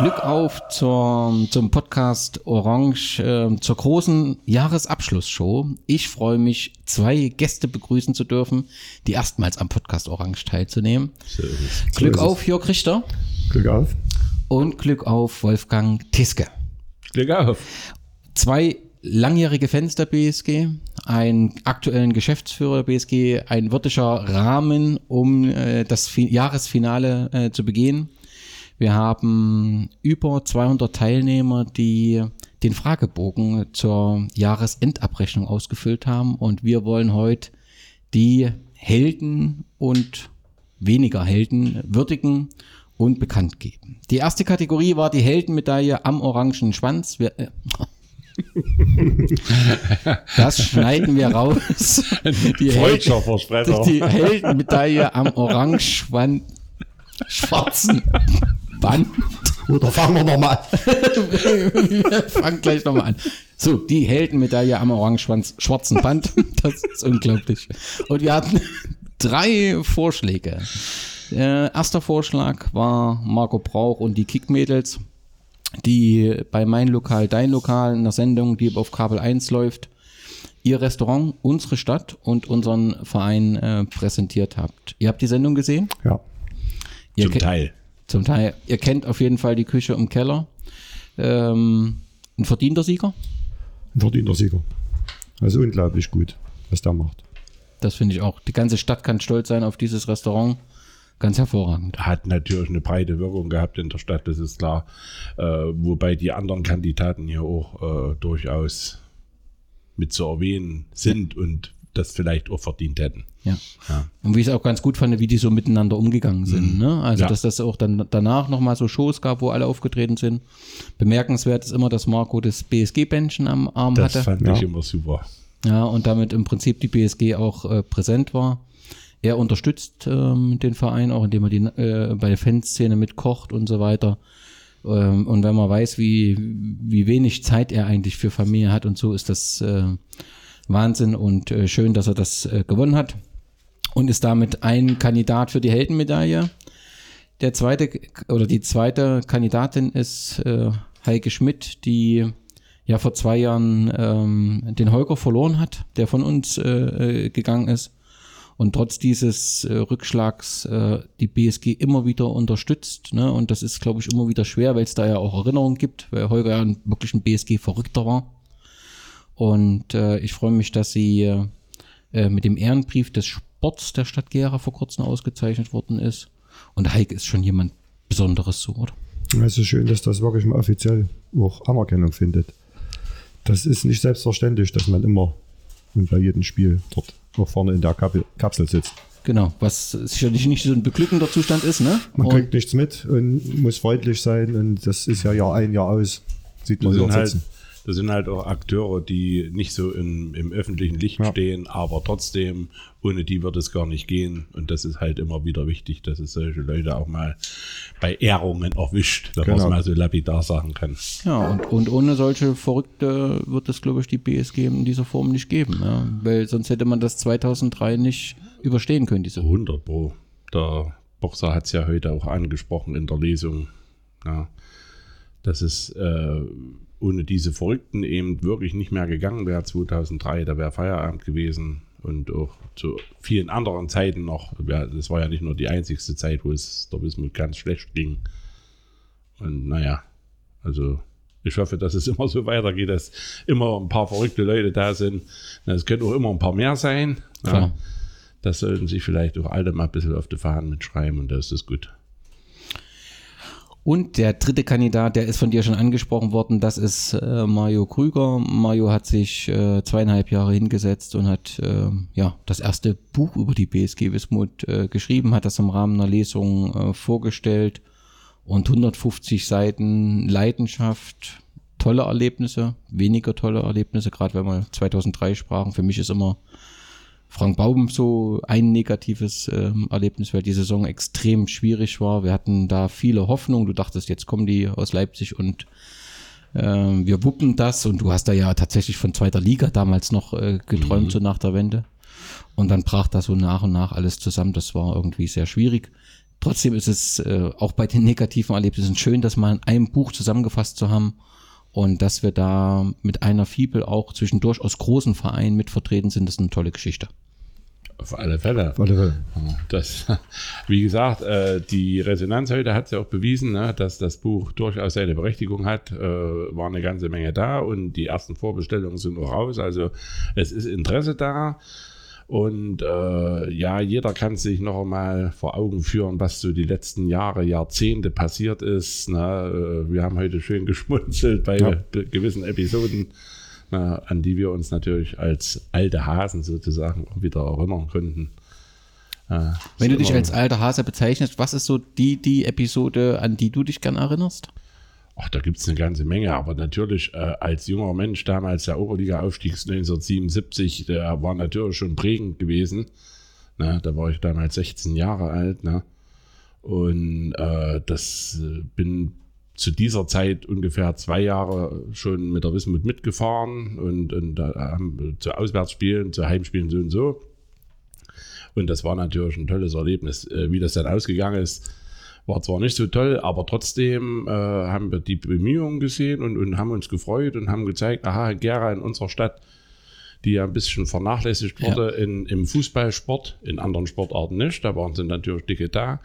Glück auf zur, zum Podcast Orange, äh, zur großen Jahresabschlussshow. Ich freue mich, zwei Gäste begrüßen zu dürfen, die erstmals am Podcast Orange teilzunehmen. So Glück so auf, Jörg Richter. Glück auf. Und Glück auf, Wolfgang Tiske. Glück auf. Zwei langjährige Fans der BSG, einen aktuellen Geschäftsführer der BSG, ein wirklicher Rahmen, um äh, das Jahresfinale äh, zu begehen. Wir haben über 200 Teilnehmer, die den Fragebogen zur Jahresendabrechnung ausgefüllt haben und wir wollen heute die Helden und weniger Helden würdigen und bekannt geben. Die erste Kategorie war die Heldenmedaille am orangen Schwanz. Wir, äh, das schneiden wir raus. Die, Helden, die Heldenmedaille am orange schwarzen Band. Oder fangen wir nochmal an. wir fangen gleich nochmal an. So, die Heldenmedaille am orange-schwarzen Band. Das ist unglaublich. Und wir hatten drei Vorschläge. Äh, erster Vorschlag war Marco Brauch und die Kickmädels, die bei Mein Lokal, Dein Lokal in der Sendung, die auf Kabel 1 läuft, ihr Restaurant, unsere Stadt und unseren Verein äh, präsentiert habt. Ihr habt die Sendung gesehen? Ja. Ihr Zum Teil. Zum Teil. Ihr kennt auf jeden Fall die Küche im Keller. Ähm, ein verdienter Sieger? Ein verdienter Sieger. Also unglaublich gut, was der macht. Das finde ich auch. Die ganze Stadt kann stolz sein auf dieses Restaurant. Ganz hervorragend. Hat natürlich eine breite Wirkung gehabt in der Stadt, das ist klar. Äh, wobei die anderen Kandidaten hier auch äh, durchaus mit zu erwähnen sind und das vielleicht auch verdient hätten. Ja. ja. Und wie ich es auch ganz gut fand, wie die so miteinander umgegangen sind. Mhm. Ne? Also, ja. dass das auch dann danach nochmal so Shows gab, wo alle aufgetreten sind. Bemerkenswert ist immer, dass Marco das BSG-Bändchen am Arm das hatte. Das fand ja. ich immer super. Ja, und damit im Prinzip die BSG auch äh, präsent war. Er unterstützt ähm, den Verein auch, indem er die, äh, bei der Fanszene mitkocht und so weiter. Ähm, und wenn man weiß, wie, wie wenig Zeit er eigentlich für Familie hat und so, ist das äh, Wahnsinn und äh, schön, dass er das äh, gewonnen hat und ist damit ein Kandidat für die Heldenmedaille. Der zweite oder die zweite Kandidatin ist äh, Heike Schmidt, die ja vor zwei Jahren ähm, den Holger verloren hat, der von uns äh, äh gegangen ist und trotz dieses äh, Rückschlags äh, die BSG immer wieder unterstützt. Ne? Und das ist, glaube ich, immer wieder schwer, weil es da ja auch Erinnerungen gibt, weil Holger ja wirklich ein BSG-Verrückter war. Und äh, ich freue mich, dass sie äh, mit dem Ehrenbrief des Sports der Stadt Gera vor kurzem ausgezeichnet worden ist. Und Heike ist schon jemand Besonderes so, oder? Es ist schön, dass das wirklich mal offiziell auch Anerkennung findet. Das ist nicht selbstverständlich, dass man immer und bei jedem Spiel dort noch vorne in der Kapsel sitzt. Genau, was sicherlich nicht so ein beglückender Zustand ist, ne? Man und kriegt nichts mit und muss freundlich sein und das ist ja Jahr ein, Jahr aus. Sieht man dort halt, sitzen das sind halt auch Akteure, die nicht so in, im öffentlichen Licht ja. stehen, aber trotzdem, ohne die wird es gar nicht gehen. Und das ist halt immer wieder wichtig, dass es solche Leute auch mal bei Ehrungen erwischt, wenn genau. man es mal so lapidar sagen kann. Ja, und, und ohne solche Verrückte wird es, glaube ich, die BSG in dieser Form nicht geben. Ja? Weil sonst hätte man das 2003 nicht überstehen können, diese 100 Pro. Der Boxer hat es ja heute auch angesprochen in der Lesung. Ja, das ist äh, ohne diese Verrückten eben wirklich nicht mehr gegangen wäre 2003. Da wäre Feierabend gewesen und auch zu vielen anderen Zeiten noch. Das war ja nicht nur die einzigste Zeit, wo es der Wismut ganz schlecht ging. Und naja, also ich hoffe, dass es immer so weitergeht, dass immer ein paar verrückte Leute da sind. Es können auch immer ein paar mehr sein. Ja, das sollten sich vielleicht auch alle mal ein bisschen auf die Fahnen mitschreiben und das ist gut. Und der dritte Kandidat, der ist von dir schon angesprochen worden, das ist äh, Mario Krüger. Mario hat sich äh, zweieinhalb Jahre hingesetzt und hat äh, ja das erste Buch über die BSG Wismut äh, geschrieben, hat das im Rahmen einer Lesung äh, vorgestellt und 150 Seiten Leidenschaft, tolle Erlebnisse, weniger tolle Erlebnisse, gerade wenn wir 2003 sprachen. Für mich ist immer Frank Baum so ein negatives ähm, Erlebnis, weil die Saison extrem schwierig war. Wir hatten da viele Hoffnungen. Du dachtest, jetzt kommen die aus Leipzig und äh, wir wuppen das. Und du hast da ja tatsächlich von zweiter Liga damals noch äh, geträumt, mhm. so nach der Wende. Und dann brach da so nach und nach alles zusammen. Das war irgendwie sehr schwierig. Trotzdem ist es äh, auch bei den negativen Erlebnissen schön, das mal in einem Buch zusammengefasst zu haben und dass wir da mit einer Fibel auch zwischen durchaus großen Vereinen mit vertreten sind, das ist eine tolle Geschichte. Auf alle Fälle. Auf alle Fälle. Das, wie gesagt, äh, die Resonanz heute hat ja auch bewiesen, ne, dass das Buch durchaus seine Berechtigung hat. Äh, war eine ganze Menge da und die ersten Vorbestellungen sind auch raus. Also es ist Interesse da. Und äh, ja, jeder kann sich noch einmal vor Augen führen, was so die letzten Jahre, Jahrzehnte passiert ist. Ne? Äh, wir haben heute schön geschmunzelt bei Ja. gewissen Episoden, na, an die wir uns natürlich als alte Hasen sozusagen wieder erinnern konnten. Äh, Wenn du dich als alter Hase bezeichnest, was ist so die, die Episode, an die du dich gern erinnerst? Ach, da gibt es eine ganze Menge, aber natürlich äh, als junger Mensch damals der Oberliga-Aufstieg 1977, der war natürlich schon prägend gewesen. Ne, da war ich damals 16 Jahre alt. Ne? Und äh, das äh, bin zu dieser Zeit ungefähr zwei Jahre schon mit der Wismut mitgefahren und, und äh, zu Auswärtsspielen, zu Heimspielen so und so. Und das war natürlich ein tolles Erlebnis. Äh, wie das dann ausgegangen ist, war zwar nicht so toll, aber trotzdem äh, haben wir die Bemühungen gesehen und, und haben uns gefreut und haben gezeigt, aha, Gera in unserer Stadt, die ja ein bisschen vernachlässigt wurde in, im Fußballsport, in anderen Sportarten nicht, da waren sie natürlich dicke da,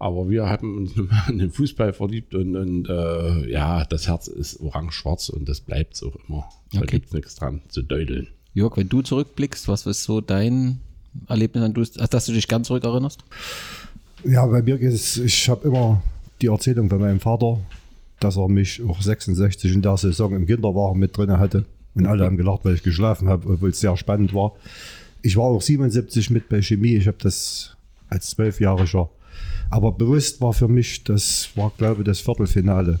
aber wir haben uns in den Fußball verliebt und, und äh, ja, das Herz ist orange-schwarz und das bleibt auch immer. Da Okay. gibt es nichts dran zu deuteln. Jörg, wenn du zurückblickst, was ist so dein Erlebnis, an du, dass du dich ganz zurückerinnerst? Ja, bei mir geht es, ich habe immer die Erzählung von meinem Vater, dass er mich auch 66 in der Saison im Kinderwagen mit drin hatte. Und alle haben gelacht, weil ich geschlafen habe, obwohl es sehr spannend war. Ich war auch 77 mit bei Chemie. Ich habe das als Zwölfjähriger. Aber bewusst war für mich, das war, glaube ich, das Viertelfinale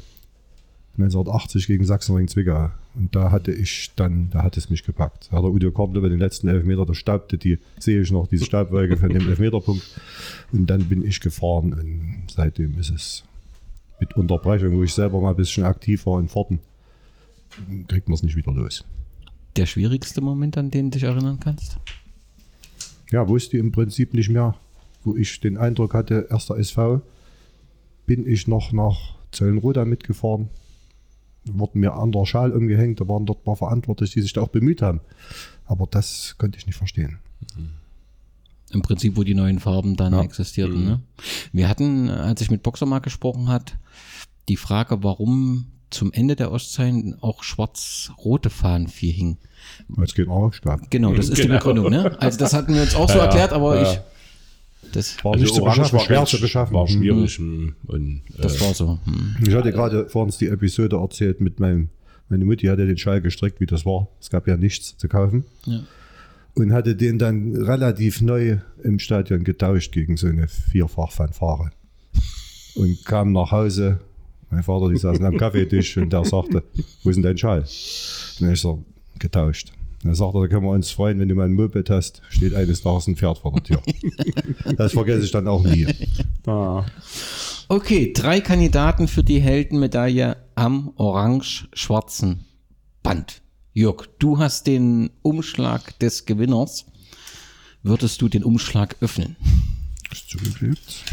1980 gegen Sachsenring Zwickau. Und da hatte ich dann, da hat es mich gepackt. Da hat der Udo Korble bei den letzten Elfmeter, da staubte die, sehe ich noch, diese Staubwolke von dem Elfmeterpunkt. Und dann bin ich gefahren und seitdem ist es mit Unterbrechung, wo ich selber mal ein bisschen aktiv war in Fahrten, kriegt man es nicht wieder los. Der schwierigste Moment, an den du dich erinnern kannst? Ja, wusste im Prinzip nicht mehr, wo ich den Eindruck hatte, erster SV, bin ich noch nach Zöllenroda mitgefahren, wurden mir an der Schal umgehängt, da waren dort mal verantwortlich, die sich da auch bemüht haben. Aber das konnte ich nicht verstehen. Im Prinzip, wo die neuen Farben dann Ja. existierten. Ne? Wir hatten, als ich mit Boxermark gesprochen hat, die Frage, warum zum Ende der Ostzeiten auch schwarz-rote Fahnen viel hingen. Weil es geht auch gab. Genau, das ist die Genau. Begründung. Ne? Also das hatten wir uns auch so Ja, erklärt, aber ja. ich, das, War nicht zu beschaffen, schwer ganz- zu beschaffen. War Mhm. schwierig mhm. und das äh, war so. Hm. Ich hatte gerade vor uns die Episode erzählt mit meinem, meine Mutti hatte den Schal gestrickt, wie das war. Es gab ja nichts zu kaufen. Ja. Und hatte den dann relativ neu im Stadion getauscht gegen so eine Vierfach-Fanfare. Und kam nach Hause. Mein Vater, die saßen am Kaffeetisch und der sagte, wo ist denn dein Schal? Und ich so, getauscht. Und er sagte, da können wir uns freuen, wenn du mal ein Moped hast, steht eines Tages ein Pferd vor der Tür. das vergesse ich dann auch nie. ah, Okay, drei Kandidaten für die Heldenmedaille am orange-schwarzen Band. Jörg, du hast den Umschlag des Gewinners. Würdest du den Umschlag öffnen? Ist zugeklebt.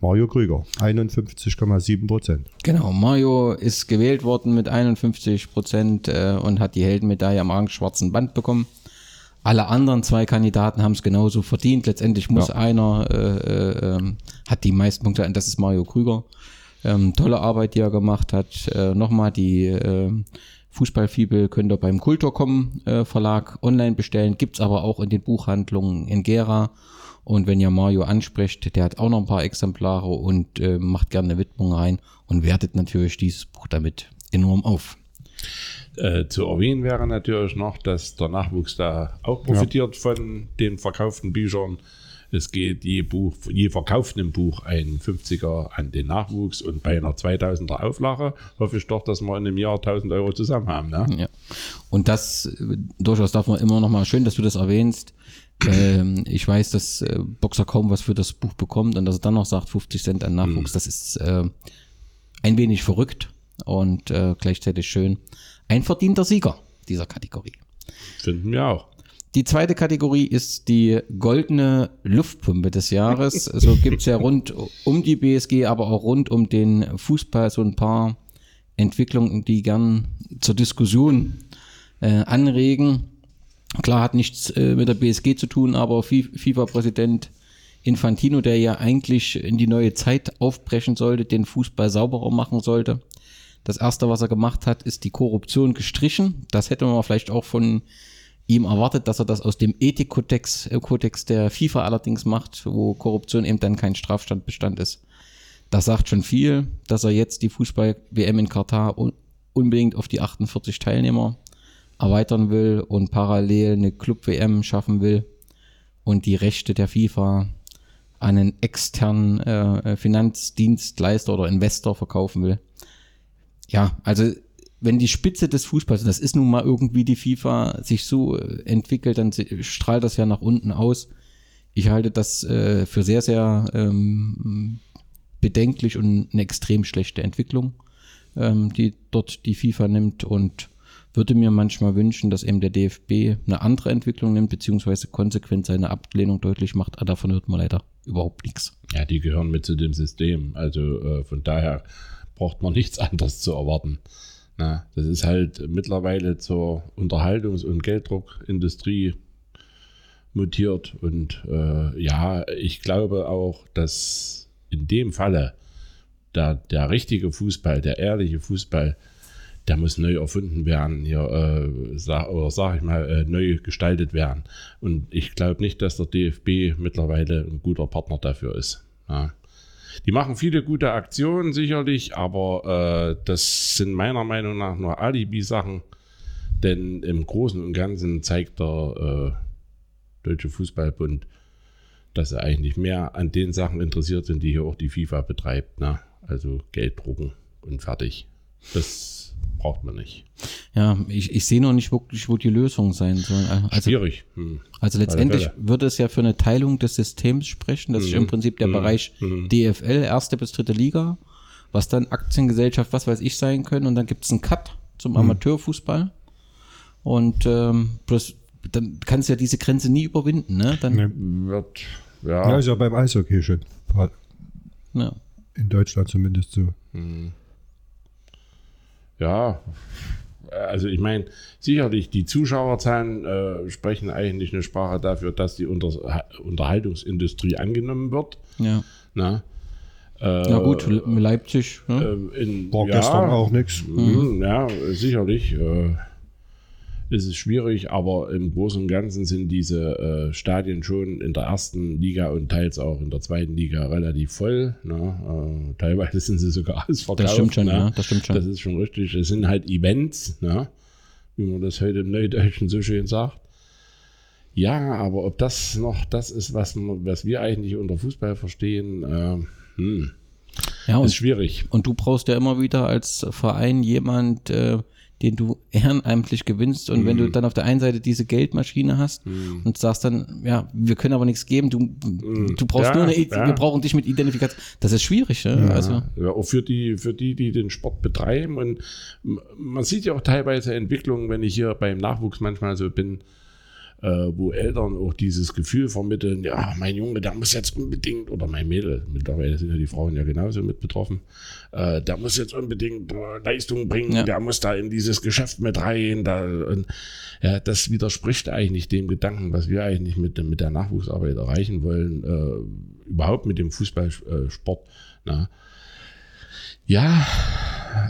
Mario Krüger, 51,7 Prozent. Genau, Mario ist gewählt worden mit 51 Prozent äh, und hat die Heldenmedaille am orange-schwarzen Band bekommen. Alle anderen zwei Kandidaten haben es genauso verdient. Letztendlich muss Ja. einer, äh, äh, ähm, hat die meisten Punkte, und das ist Mario Krüger. Ähm, tolle Arbeit, die er gemacht hat. Äh, Nochmal die äh, Fußballfibel könnt ihr beim Kulturcom äh, Verlag online bestellen. Gibt's aber auch in den Buchhandlungen in Gera. Und wenn ihr Mario ansprecht, der hat auch noch ein paar Exemplare und äh, macht gerne eine Widmung rein und wertet natürlich dieses Buch damit enorm auf. Äh, zu erwähnen wäre natürlich noch, dass der Nachwuchs da auch profitiert von den verkauften Büchern. Es geht je, Buch, je verkauftem Buch ein 50er an den Nachwuchs und bei einer 2000er Auflage hoffe ich doch, dass wir in einem Jahr 1000 Euro zusammen haben. Ne? Ja. Und das äh, durchaus darf man immer noch mal schön, dass du das erwähnst. Ähm, ich weiß, dass äh, Boxer kaum was für das Buch bekommt und dass er dann noch sagt 50 Cent an Nachwuchs. Das ist äh, ein wenig verrückt und äh, gleichzeitig schön. Ein verdienter Sieger dieser Kategorie. Finden wir auch. Die zweite Kategorie ist die goldene Luftpumpe des Jahres. So gibt's ja rund um die BSG, aber auch rund um den Fußball so ein paar Entwicklungen, die gern zur Diskussion äh, anregen. Klar hat nichts äh, mit der BSG zu tun, aber FIFA-Präsident Infantino, der ja eigentlich in die neue Zeit aufbrechen sollte, den Fußball sauberer machen sollte. Das erste, was er gemacht hat, ist die Korruption gestrichen. Das hätte man vielleicht auch von ihm erwartet, dass er das aus dem Ethikkodex äh, Kodex der FIFA allerdings macht, wo Korruption eben dann kein Strafstandbestand ist. Das sagt schon viel, dass er jetzt die Fußball-WM in Katar unbedingt auf die 48 Teilnehmer erweitern will und parallel eine Club-WM schaffen will und die Rechte der FIFA an einen externen äh, Finanzdienstleister oder Investor verkaufen will. Ja, also wenn die Spitze des Fußballs, das ist nun mal irgendwie die FIFA, sich so äh, entwickelt, dann strahlt das ja nach unten aus. Ich halte das äh, für sehr, sehr ähm, bedenklich und eine extrem schlechte Entwicklung, ähm, die dort die FIFA nimmt und würde mir manchmal wünschen, dass eben der DFB eine andere Entwicklung nimmt, beziehungsweise konsequent seine Ablehnung deutlich macht. Aber davon hört man leider überhaupt nichts. Ja, die gehören mit zu dem System. Also äh, von daher braucht man nichts anderes zu erwarten. Na, das ist halt mittlerweile zur Unterhaltungs- und Gelddruckindustrie mutiert. Und äh, ja, ich glaube auch, dass in dem Falle der, der richtige Fußball, der ehrliche Fußball, der muss neu erfunden werden, hier, äh, oder sag ich mal, äh, neu gestaltet werden. Und ich glaube nicht, dass der DFB mittlerweile ein guter Partner dafür ist. Ja. Die machen viele gute Aktionen sicherlich, aber äh, das sind meiner Meinung nach nur Alibi-Sachen. Denn im Großen und Ganzen zeigt der äh, Deutsche Fußballbund, dass er eigentlich mehr an den Sachen interessiert sind, die hier auch die FIFA betreibt. Ne? Also Geld drucken und fertig. Das braucht man nicht. Ja, ich, ich sehe noch nicht wirklich, wo die Lösung sein soll. Also, Schwierig. Hm. Also letztendlich würde es ja für eine Teilung des Systems sprechen. Das mhm. ist im Prinzip der mhm. Bereich mhm. DFL, erste bis dritte Liga, was dann Aktiengesellschaft, was weiß ich sein können. Und dann gibt es einen Cut zum mhm. Amateurfußball. Und ähm, bloß, dann kannst du ja diese Grenze nie überwinden. Ne? Dann nee. wird, ja. ja, ist ja beim Eishockey schon. Ja. In Deutschland zumindest so. Mhm ja, also ich meine, sicherlich die Zuschauerzahlen äh, sprechen eigentlich eine Sprache dafür, dass die Unter Unterhaltungsindustrie angenommen wird. Ja. Na, äh, Na gut, Leipzig. Ne? Äh, in, War ja, gestern auch nichts. Mhm. Ja, sicherlich. Äh, ist es schwierig, aber im Großen und Ganzen sind diese äh, Stadien schon in der ersten Liga und teils auch in der zweiten Liga relativ voll. Ne? Äh, teilweise sind sie sogar ausverkauft. Das stimmt schon, ne? ja, das stimmt schon. Das ist schon richtig. Es sind halt Events, ne? wie man das heute im Neudeutschen so schön sagt. Ja, aber ob das noch das ist, was, was wir eigentlich unter Fußball verstehen, äh, hm, ja, und, ist schwierig. Und du brauchst ja immer wieder als Verein jemand, äh, den du ehrenamtlich gewinnst. Und mm. wenn du mhm. dann auf der einen Seite diese Geldmaschine hast mm. und sagst dann, ja, wir können aber nichts geben, du, mm. du brauchst ja, nur eine, ja. wir brauchen dich mit Identifikation. Das ist schwierig, ne? ja. Also. Ja, auch für die, für die, die den Sport betreiben. Und man sieht ja auch teilweise Entwicklungen, wenn ich hier beim Nachwuchs manchmal so bin, wo Eltern auch dieses Gefühl vermitteln, ja, mein Junge, der muss jetzt unbedingt, oder mein Mädel, mittlerweile sind ja die Frauen ja genauso mit betroffen, äh, der muss jetzt unbedingt äh, Leistung bringen, ja. der muss da in dieses Geschäft mit rein. Da, und, ja, das widerspricht eigentlich dem Gedanken, was wir eigentlich mit, mit der Nachwuchsarbeit erreichen wollen, äh, überhaupt mit dem Fußballsport. Na. Ja,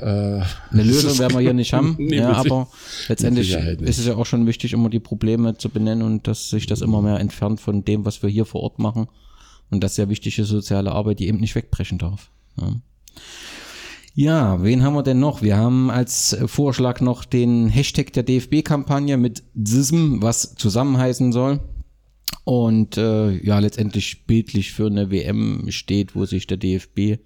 äh, eine Lösung werden wir hier nicht haben, nee, ja, aber letztendlich ist es ja auch schon wichtig, immer die Probleme zu benennen und dass sich das immer mehr entfernt von dem, was wir hier vor Ort machen. Und das ist ja wichtige soziale Arbeit, die eben nicht wegbrechen darf. Ja. Ja, wen haben wir denn noch? Wir haben als Vorschlag noch den Hashtag der DFB-Kampagne mit DISM, was zusammenheißen soll. Und äh, ja, letztendlich bildlich für eine WM steht, wo sich der DFB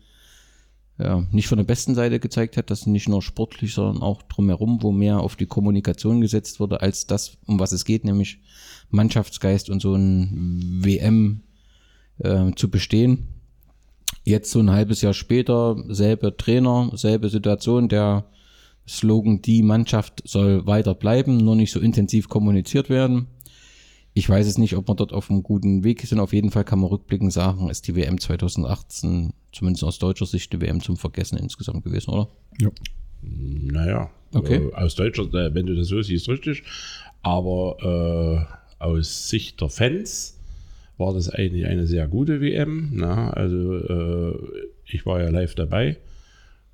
ja, nicht von der besten Seite gezeigt hat, dass nicht nur sportlich, sondern auch drumherum, wo mehr auf die Kommunikation gesetzt wurde, als das, um was es geht, nämlich Mannschaftsgeist und so ein WM äh, zu bestehen. Jetzt so ein halbes Jahr später, selbe Trainer, selbe Situation, der Slogan, die Mannschaft soll weiter bleiben, nur nicht so intensiv kommuniziert werden. Ich weiß es nicht, ob wir dort auf einem guten Weg sind. Auf jeden Fall kann man rückblickend sagen, ist die WM 2018, zumindest aus deutscher Sicht, die WM zum Vergessen insgesamt gewesen, oder? Ja. Naja, Okay. äh, aus deutscher, äh, wenn du das so siehst, richtig. Aber äh, aus Sicht der Fans war das eigentlich eine sehr gute WM. Na, also äh, ich war ja live dabei,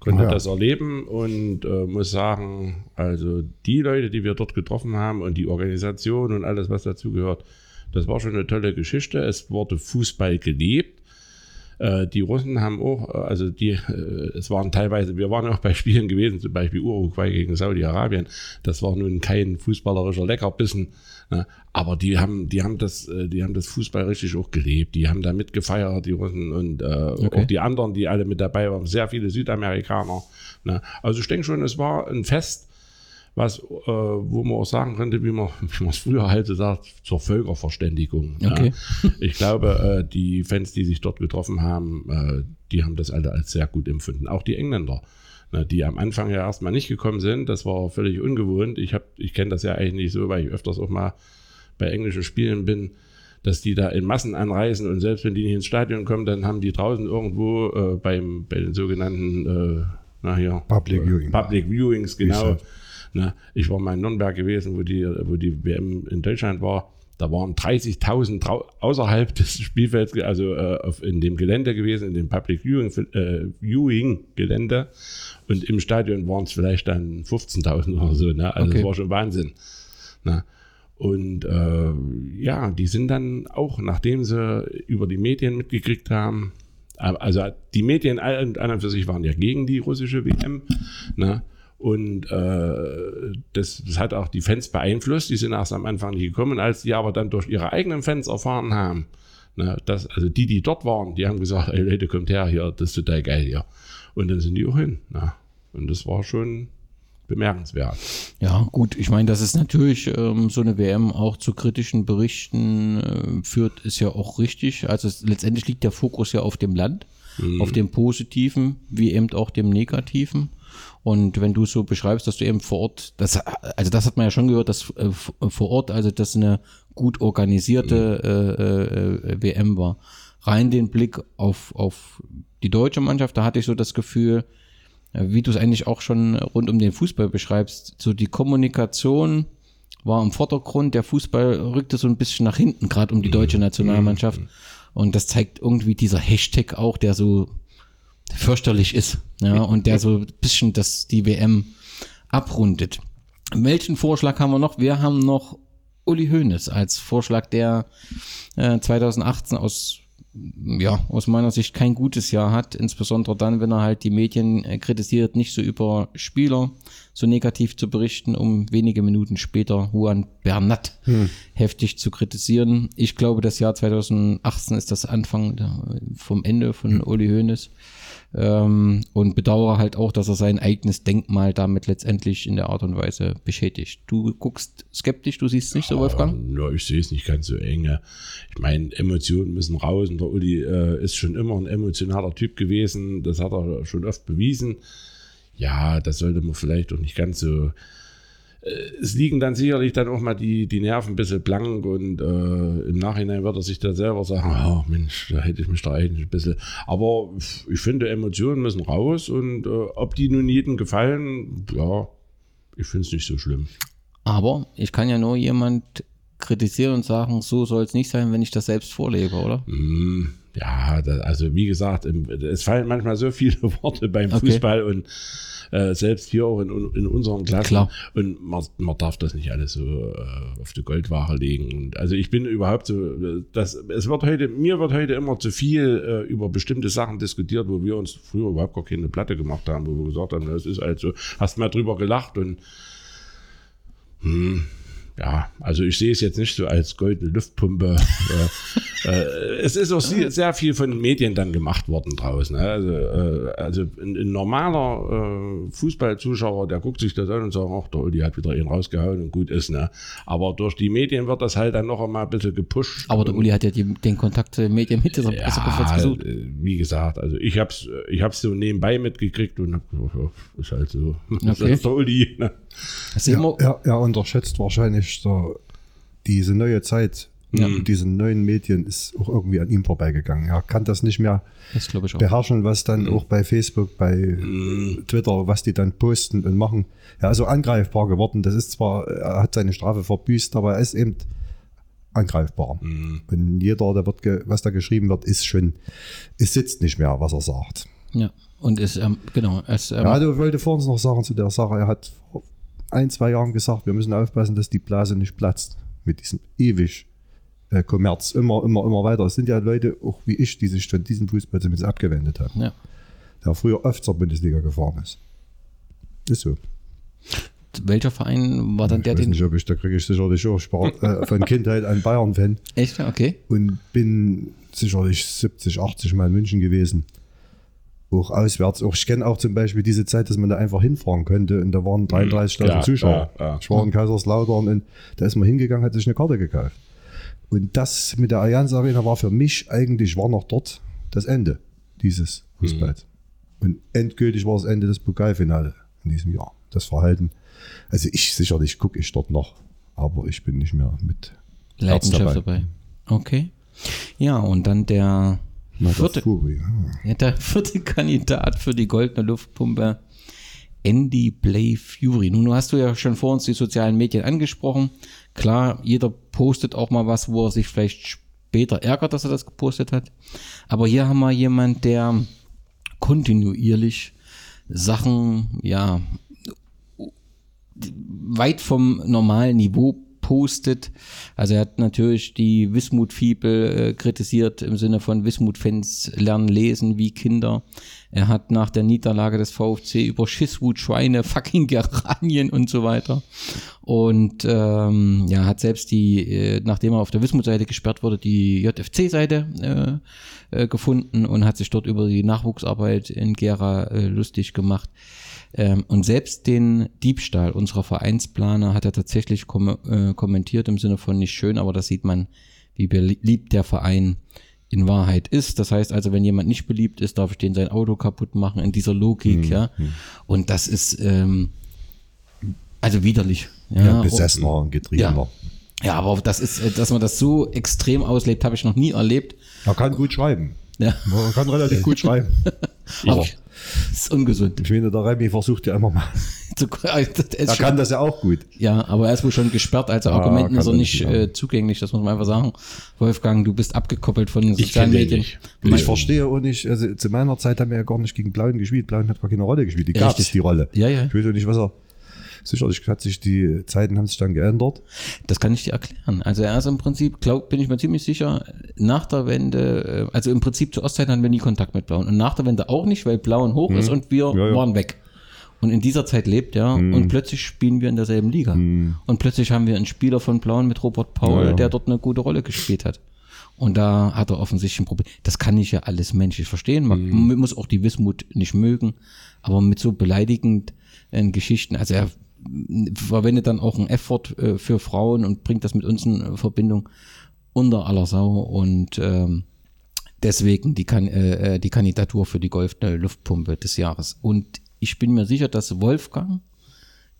konnte Ja. das erleben und äh, muss sagen, also die Leute, die wir dort getroffen haben und die Organisation und alles, was dazugehört, das war schon eine tolle Geschichte. Es wurde Fußball gelebt. Äh, die Russen haben auch, äh, also die, äh, es waren teilweise, wir waren auch bei Spielen gewesen, zum Beispiel Uruguay gegen Saudi-Arabien. Das war nun kein fußballerischer Leckerbissen? Aber die haben, die haben das, äh, die haben das Fußball richtig auch gelebt. Die haben da mitgefeiert, die Russen und äh, Okay. auch die anderen, die alle mit dabei waren, sehr viele Südamerikaner. Ne? Also ich denke schon, es war ein Fest, was, äh, wo man auch sagen könnte, wie man wie man es früher halt so sagt, zur Völkerverständigung. Okay. Ja. Ich glaube, äh, die Fans, die sich dort getroffen haben, äh, die haben das alle als sehr gut empfunden. Auch die Engländer, ne, die am Anfang ja erstmal nicht gekommen sind, das war völlig ungewohnt. Ich, hab- ich kenne das ja eigentlich nicht so, weil ich öfters auch mal bei englischen Spielen bin, dass die da in Massen anreisen und selbst wenn die nicht ins Stadion kommen, dann haben die draußen irgendwo äh, beim, bei den sogenannten äh, na hier, Public Viewing. Public Viewings, genau. Na, ich war mal in Nürnberg gewesen, wo die, wo die WM in Deutschland war. Da waren 30.000 drau- außerhalb des Spielfelds, also äh, auf, in dem Gelände gewesen, in dem Public Viewing, äh, Viewing Gelände. Und im Stadion waren es vielleicht dann 15.000 oder so. Ne? Also Okay. das war schon Wahnsinn. Ne? Und äh, ja, die sind dann auch, nachdem sie über die Medien mitgekriegt haben, äh, also die Medien an an und für sich waren ja gegen die russische WM. Ne? Und äh, das, das hat auch die Fans beeinflusst. Die sind erst am Anfang nicht gekommen, als die aber dann durch ihre eigenen Fans erfahren haben, ne, dass, also die, die dort waren, die haben gesagt, ey Leute, kommt her hier, das ist total geil hier. Und dann sind die auch hin. Ne? Und das war schon bemerkenswert. Ja, gut, ich meine, dass es natürlich ähm, so eine WM auch zu kritischen Berichten äh, führt, ist ja auch richtig. Also es, letztendlich liegt der Fokus ja auf dem Land, auf dem Positiven, wie eben auch dem Negativen. Und wenn du so beschreibst, dass du eben vor Ort, das, also das hat man ja schon gehört, dass äh, f- vor Ort, also das eine gut organisierte äh, äh, WM war. Rein den Blick auf, auf die deutsche Mannschaft, da hatte ich so das Gefühl, ja, wie du es eigentlich auch schon rund um den Fußball beschreibst, so die Kommunikation war im Vordergrund, der Fußball rückte so ein bisschen nach hinten, gerade um die deutsche Nationalmannschaft. Und das zeigt irgendwie dieser Hashtag auch, der so fürchterlich ist, ja, und der so ein bisschen das, die WM abrundet. Welchen Vorschlag haben wir noch? Wir haben noch Uli Hoeneß als Vorschlag, der äh, 2018 aus ja, aus meiner Sicht kein gutes Jahr hat, insbesondere dann, wenn er halt die Medien äh, kritisiert, nicht so über Spieler so negativ zu berichten, um wenige Minuten später Juan Bernat heftig zu kritisieren. Ich glaube, das Jahr 2018 ist das Anfang vom Ende von Uli Hoeneß ähm, und bedauere halt auch, dass er sein eigenes Denkmal damit letztendlich in der Art und Weise beschädigt. Du guckst skeptisch, du siehst es nicht so, Wolfgang? Ja, ich sehe es nicht ganz so eng. ja. Ich meine, Emotionen müssen raus und der Uli äh, ist schon immer ein emotionaler Typ gewesen. Das hat er schon oft bewiesen. Ja, das sollte man vielleicht auch nicht ganz so. Äh, Es liegen dann sicherlich dann auch mal die, die Nerven ein bisschen blank und äh, im Nachhinein wird er sich da selber sagen, oh Mensch, da hätte ich mich da eigentlich ein bisschen. Aber ich finde, Emotionen müssen raus und äh, ob die nun jedem gefallen, ja, ich finde es nicht so schlimm. Aber ich kann ja nur jemand kritisieren und sagen, so soll es nicht sein, wenn ich das selbst vorlebe, oder? Mm, Ja, da, also wie gesagt, im- es fallen manchmal so viele Worte beim Okay. Fußball und äh, selbst hier auch in, in unseren Klassen. Klar. Und man, man darf das nicht alles so äh, auf die Goldwaage legen. Und also ich bin überhaupt so, das, es wird heute, mir wird heute immer zu viel äh, über bestimmte Sachen diskutiert, wo wir uns früher überhaupt gar keine Platte gemacht haben, wo wir gesagt haben, das ist halt so, hast mal drüber gelacht und hm, ja, also ich sehe es jetzt nicht so als goldene Luftpumpe. äh, es ist auch sehr, sehr viel von den Medien dann gemacht worden draußen. Ne? Also, äh, also ein, ein normaler äh, Fußballzuschauer, der guckt sich das an und sagt, ach, der Uli hat wieder ihn rausgehauen und gut ist. Ne? Aber durch die Medien wird das halt dann noch einmal ein bisschen gepusht. Aber der Uli hat ja die, den Kontakt zu den Medien mit dieser Pressekonferenz gesucht. äh, wie gesagt, also ich hab's, ich hab's so nebenbei mitgekriegt und hab gesagt, ja, ist halt so. Das Okay. ist der Uli. Ne? Sehen Ja, er, er unterschätzt wahrscheinlich der, diese neue Zeit, Ja. mit diesen neuen Medien ist auch irgendwie an ihm vorbeigegangen. Er kann das nicht mehr Das beherrschen, was dann auch bei Facebook, bei Twitter, was die dann posten und machen. Ja, also angreifbar geworden. Das ist zwar, er hat seine Strafe verbüßt, aber er ist eben angreifbar. Und jeder, der wird, was da geschrieben wird, ist schon, es sitzt nicht mehr, was er sagt. Ja. Und ist, ähm, genau, es, ähm, Ja, du wollte vor uns noch sagen zu der Sache, er hat ein, zwei Jahren gesagt, wir müssen aufpassen, dass die Blase nicht platzt. Mit diesem ewig äh, Kommerz. Immer, immer, immer weiter. Es sind ja Leute, auch wie ich, die sich von diesem Fußball zumindest abgewendet haben. ja. Der früher oft zur Bundesliga gefahren ist. Ist so. Welcher Verein war dann Ich der, weiß den. nicht, ob ich, da kriege ich sicherlich auch Spar äh, von Kindheit ein Bayern-Fan Echt? Okay. und bin sicherlich 70, 80 Mal in München gewesen. Auch auswärts. Auch ich kenne auch zum Beispiel diese Zeit, dass man da einfach hinfahren könnte und da waren 33.000 Ja, Zuschauer. ja, ja. Ich war in Kaiserslautern und da ist man hingegangen, hat sich eine Karte gekauft. Und das mit der Allianz Arena war für mich eigentlich, war noch dort das Ende dieses Fußballs. Und endgültig war das Ende des Pokalfinale in diesem Jahr. Das Verhalten. Also ich sicherlich gucke ich dort noch, aber ich bin nicht mehr mit Leidenschaft dabei. Okay. Ja, und dann der Na, der vierte, Fury. ja, der vierte Kandidat für die goldene Luftpumpe, Andy Play Fury. Nun hast du ja schon vor uns die sozialen Medien angesprochen. Klar, jeder postet auch mal was, wo er sich vielleicht später ärgert, dass er das gepostet hat. Aber hier haben wir jemand, der kontinuierlich Sachen, ja, weit vom normalen Niveau postet. Also er hat natürlich die Wismut-Fibel äh, kritisiert im Sinne von Wismut-Fans lernen lesen wie Kinder. Er hat nach der Niederlage des VfC über Schisswut, Schweine, fucking Geranien und so weiter. Und ähm, ja, hat selbst die, äh, nachdem er auf der Wismut-Seite gesperrt wurde, die JFC-Seite äh, äh, gefunden und hat sich dort über die Nachwuchsarbeit in Gera äh, lustig gemacht. Ähm, und selbst den Diebstahl unserer Vereinsplaner hat er tatsächlich kom äh, kommentiert im Sinne von nicht schön, aber das sieht man, wie beliebt der Verein in Wahrheit ist. Das heißt also, wenn jemand nicht beliebt ist, darf ich den sein Auto kaputt machen in dieser Logik, ja. Und das ist ähm, also widerlich. Ja, Ja, besessener und getriebener. Ja, aber das ist, äh, dass man das so extrem auslebt, habe ich noch nie erlebt. Er kann gut schreiben. Ja, Er kann relativ gut schreiben. aber das ist ungesund. Ich meine, der Remy versucht ja immer mal. Ist Er kann das ja auch gut. Ja, aber er ist wohl schon gesperrt, also Argumenten kann ist er nicht ja. äh, zugänglich, das muss man einfach sagen. Wolfgang, du bist abgekoppelt von den Ich sozialen den Medien. Mein- Ich verstehe auch nicht, also zu meiner Zeit haben wir ja gar nicht gegen Blauen gespielt. Blauen hat gar keine Rolle gespielt. Die gab es, die Rolle. Ja, ja. Ich weiß auch nicht, was er. Sicherlich hat sich die Zeiten haben sich dann geändert. Das kann ich dir erklären. Also er ist im Prinzip, glaub, bin ich mir ziemlich sicher, nach der Wende, äh, also im Prinzip zur Ostzeit hatten wir nie Kontakt mit Blauen. Und nach der Wende auch nicht, weil Blauen hoch ist und wir Mhm. Ja, ja. waren weg. Und in dieser Zeit lebt er und plötzlich spielen wir in derselben Liga. Und plötzlich haben wir einen Spieler von Blauen mit Robert Paul, Mhm. Ja, der dort eine gute Rolle gespielt hat. Und da hat er offensichtlich ein Problem. Das kann ich ja alles menschlich verstehen. Man Mhm. muss auch die Wismut nicht mögen, aber mit so beleidigend äh, Geschichten, also er verwendet dann auch ein Effort äh, für Frauen und bringt das mit uns in Verbindung unter aller Sau und ähm, deswegen die, kan äh, äh, die Kandidatur für die goldene Luftpumpe des Jahres. Und ich bin mir sicher, dass Wolfgang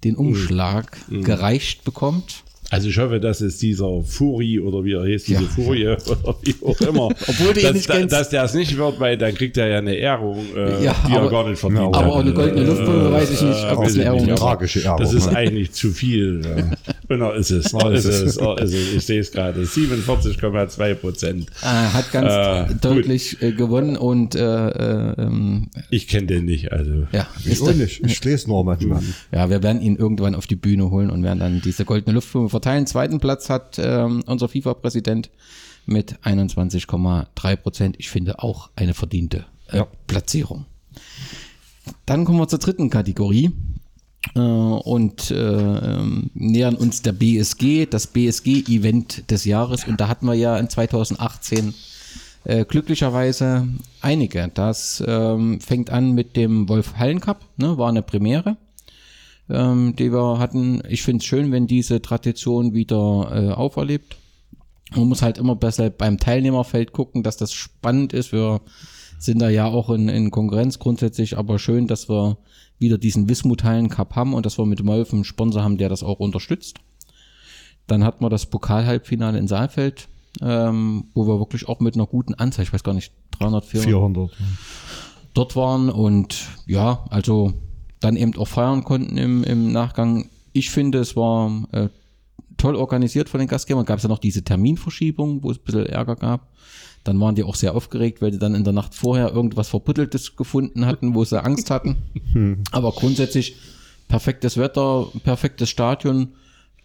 den Umschlag gereicht bekommt. Also ich hoffe, dass es dieser Furi oder wie er heißt, diese Furie oder wie auch immer, Obwohl du ihn dass, nicht da, dass der es nicht wird, weil dann kriegt er ja eine Ehrung, äh, Ja, die aber- er gar nicht verdient Ja, hat. Aber auch eine goldene Luftpumpe weiß ich nicht, ob es eine Ehrung ist. aber Tragische Ehrung. Das ist eigentlich zu viel. Ja. Und er ist es. Er ist es. Er ist es. Ich sehe es gerade. 47,2 Prozent. Er hat ganz Äh, gut. deutlich äh, gewonnen und äh, äh, ähm, Ich kenne den nicht. Also ja, Ich auch nicht. Ich lese nur manchmal. Ja, wir werden ihn irgendwann auf die Bühne holen und werden dann diese goldene Luftpumpe verteilen. Zweiten Platz hat ähm, unser FIFA-Präsident mit 21,3 Prozent. Ich finde auch eine verdiente äh, Ja. Platzierung. Dann kommen wir zur dritten Kategorie äh, und äh, ähm, nähern uns der BSG, das BSG-Event des Jahres. Und da hatten wir ja in 2018 äh, glücklicherweise einige. Das ähm, fängt an mit dem Wolf Hallen Cup, ne, war eine Premiere ähm, die wir hatten. Ich finde es schön, wenn diese Tradition wieder äh, auferlebt. Man muss halt immer besser beim Teilnehmerfeld gucken, dass das spannend ist. Wir sind da ja auch in, in Konkurrenz grundsätzlich, aber schön, dass wir wieder diesen Wismut Hallen Cup haben und dass wir mit Wolf einen Sponsor haben, der das auch unterstützt. Dann hatten wir das Pokal-Halbfinale in Saalfeld, ähm, wo wir wirklich auch mit einer guten Anzahl, ich weiß gar nicht, 300, 400, 400. dort waren und ja, also dann eben auch feiern konnten im, im Nachgang. Ich finde, es war äh, toll organisiert von den Gastgebern. Gab es ja noch diese Terminverschiebung, wo es ein bisschen Ärger gab. Dann waren die auch sehr aufgeregt, weil die dann in der Nacht vorher irgendwas Verbuddeltes gefunden hatten, wo sie Angst hatten. Aber grundsätzlich perfektes Wetter, perfektes Stadion.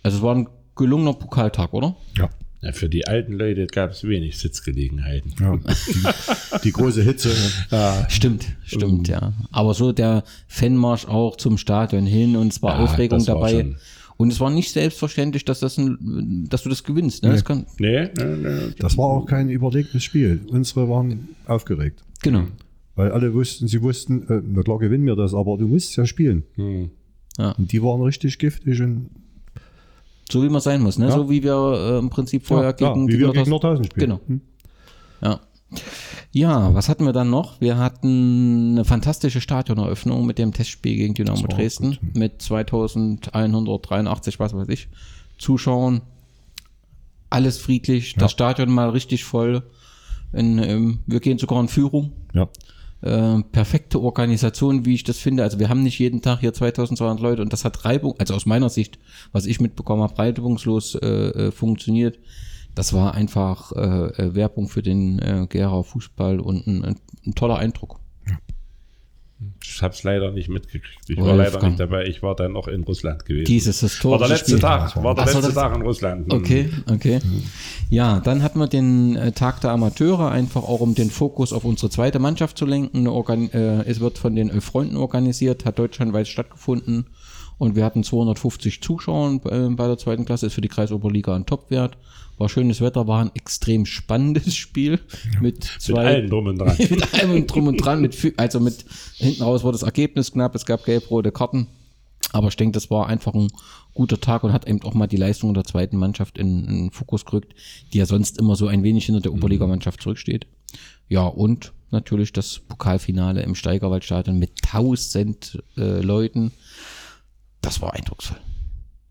Also es war ein gelungener Pokaltag, oder? Ja. Ja, für die alten Leute gab es wenig Sitzgelegenheiten. ja. Die, die große Hitze. Stimmt, stimmt, ja. Aber so der Fanmarsch auch zum Stadion hin und es war Ja, Aufregung dabei. Und es war nicht selbstverständlich, dass, das ein, dass du das gewinnst. Ne? Das kann, Nee, nee, nee. Das war auch kein überlegtes Spiel. Unsere waren aufgeregt. genau. Weil alle wussten, sie wussten, äh, na klar gewinnen wir das, aber du musst ja spielen. Hm. Ja. Und die waren richtig giftig und So wie man sein muss, ne? Ja. So wie wir äh, im Prinzip vorher ja, gegen, wie wir gegen Nordhausen spielen. Genau. Hm? Ja. Ja, was hatten wir dann noch? Wir hatten eine fantastische Stadioneröffnung mit dem Testspiel gegen Dynamo Dresden mit 2183, was weiß ich, Zuschauern. Alles friedlich, das Stadion mal richtig voll. In, ähm, wir gehen sogar in Führung. Ja. Äh, perfekte Organisation, wie ich das finde. Also wir haben nicht jeden Tag hier 2200 Leute und das hat reibung, also aus meiner Sicht, was ich mitbekommen habe, reibungslos äh, äh, funktioniert. Das war einfach äh, äh, Werbung für den äh, Gera Fußball und ein, ein, ein toller Eindruck. Ich habe es leider nicht mitgekriegt. Ich Oh, war leider Wolfgang. nicht dabei. Ich war dann noch in Russland gewesen. Dieses war historische der letzte Spiel. Tag. War der Ach letzte Tag in Russland. Okay, okay. Ja, dann hatten wir den äh, Tag der Amateure, einfach auch um den Fokus auf unsere zweite Mannschaft zu lenken. Äh, es wird von den Elf Freunden organisiert, hat deutschlandweit stattgefunden und wir hatten 250 Zuschauer äh, bei der zweiten Klasse, ist für die Kreisoberliga ein Topwert. War schönes Wetter, war ein extrem spannendes Spiel mit Mit zwei allen drum und dran. mit allem drum und dran, mit, also mit hinten raus war das Ergebnis knapp, es gab gelb-rote Karten. Aber ich denke, das war einfach ein guter Tag und hat eben auch mal die Leistung der zweiten Mannschaft in, in den Fokus gerückt, die ja sonst immer so ein wenig hinter der Oberligamannschaft zurücksteht. Ja, und natürlich das Pokalfinale im Steigerwaldstadion mit 1000 äh, Leuten. Das war eindrucksvoll.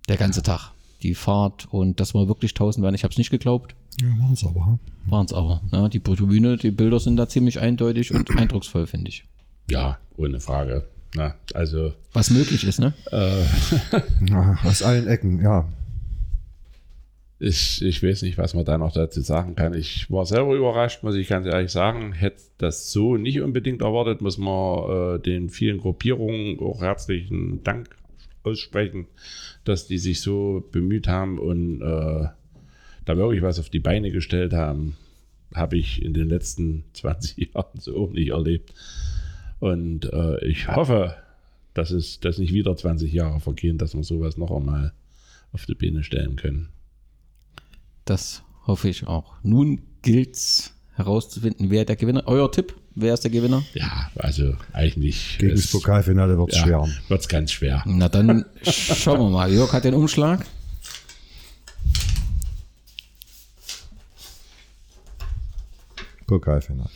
Der ganze Tag. Die Fahrt und dass wir wirklich 1000 waren. Ich habe es nicht geglaubt. Ja, waren es aber. Waren es aber. Ja, die Tribüne, die Bilder sind da ziemlich eindeutig und eindrucksvoll, finde ich. Ja, ohne Frage. Na, also Was möglich ist, ne? Ja, aus allen Ecken, ja. ich, ich weiß nicht, was man da noch dazu sagen kann. Ich war selber überrascht, muss ich ganz ehrlich sagen. Hätte das so nicht unbedingt erwartet, muss man äh, den vielen Gruppierungen auch herzlichen Dank aussprechen, dass die sich so bemüht haben und äh, da wirklich was auf die Beine gestellt haben. Habe ich in den letzten 20 Jahren so auch nicht erlebt. Und äh, ich hoffe, dass es dass nicht wieder 20 Jahre vergehen, dass wir sowas noch einmal auf die Beine stellen können. Das hoffe ich auch. Nun gilt's herauszufinden, wer der Gewinner. Euer Tipp, wer ist der Gewinner? Ja, also eigentlich Gegen das Pokalfinale wird es ja, schwer. wird's ganz schwer. Na dann schauen wir mal. Jörg hat den Umschlag. Pokalfinale.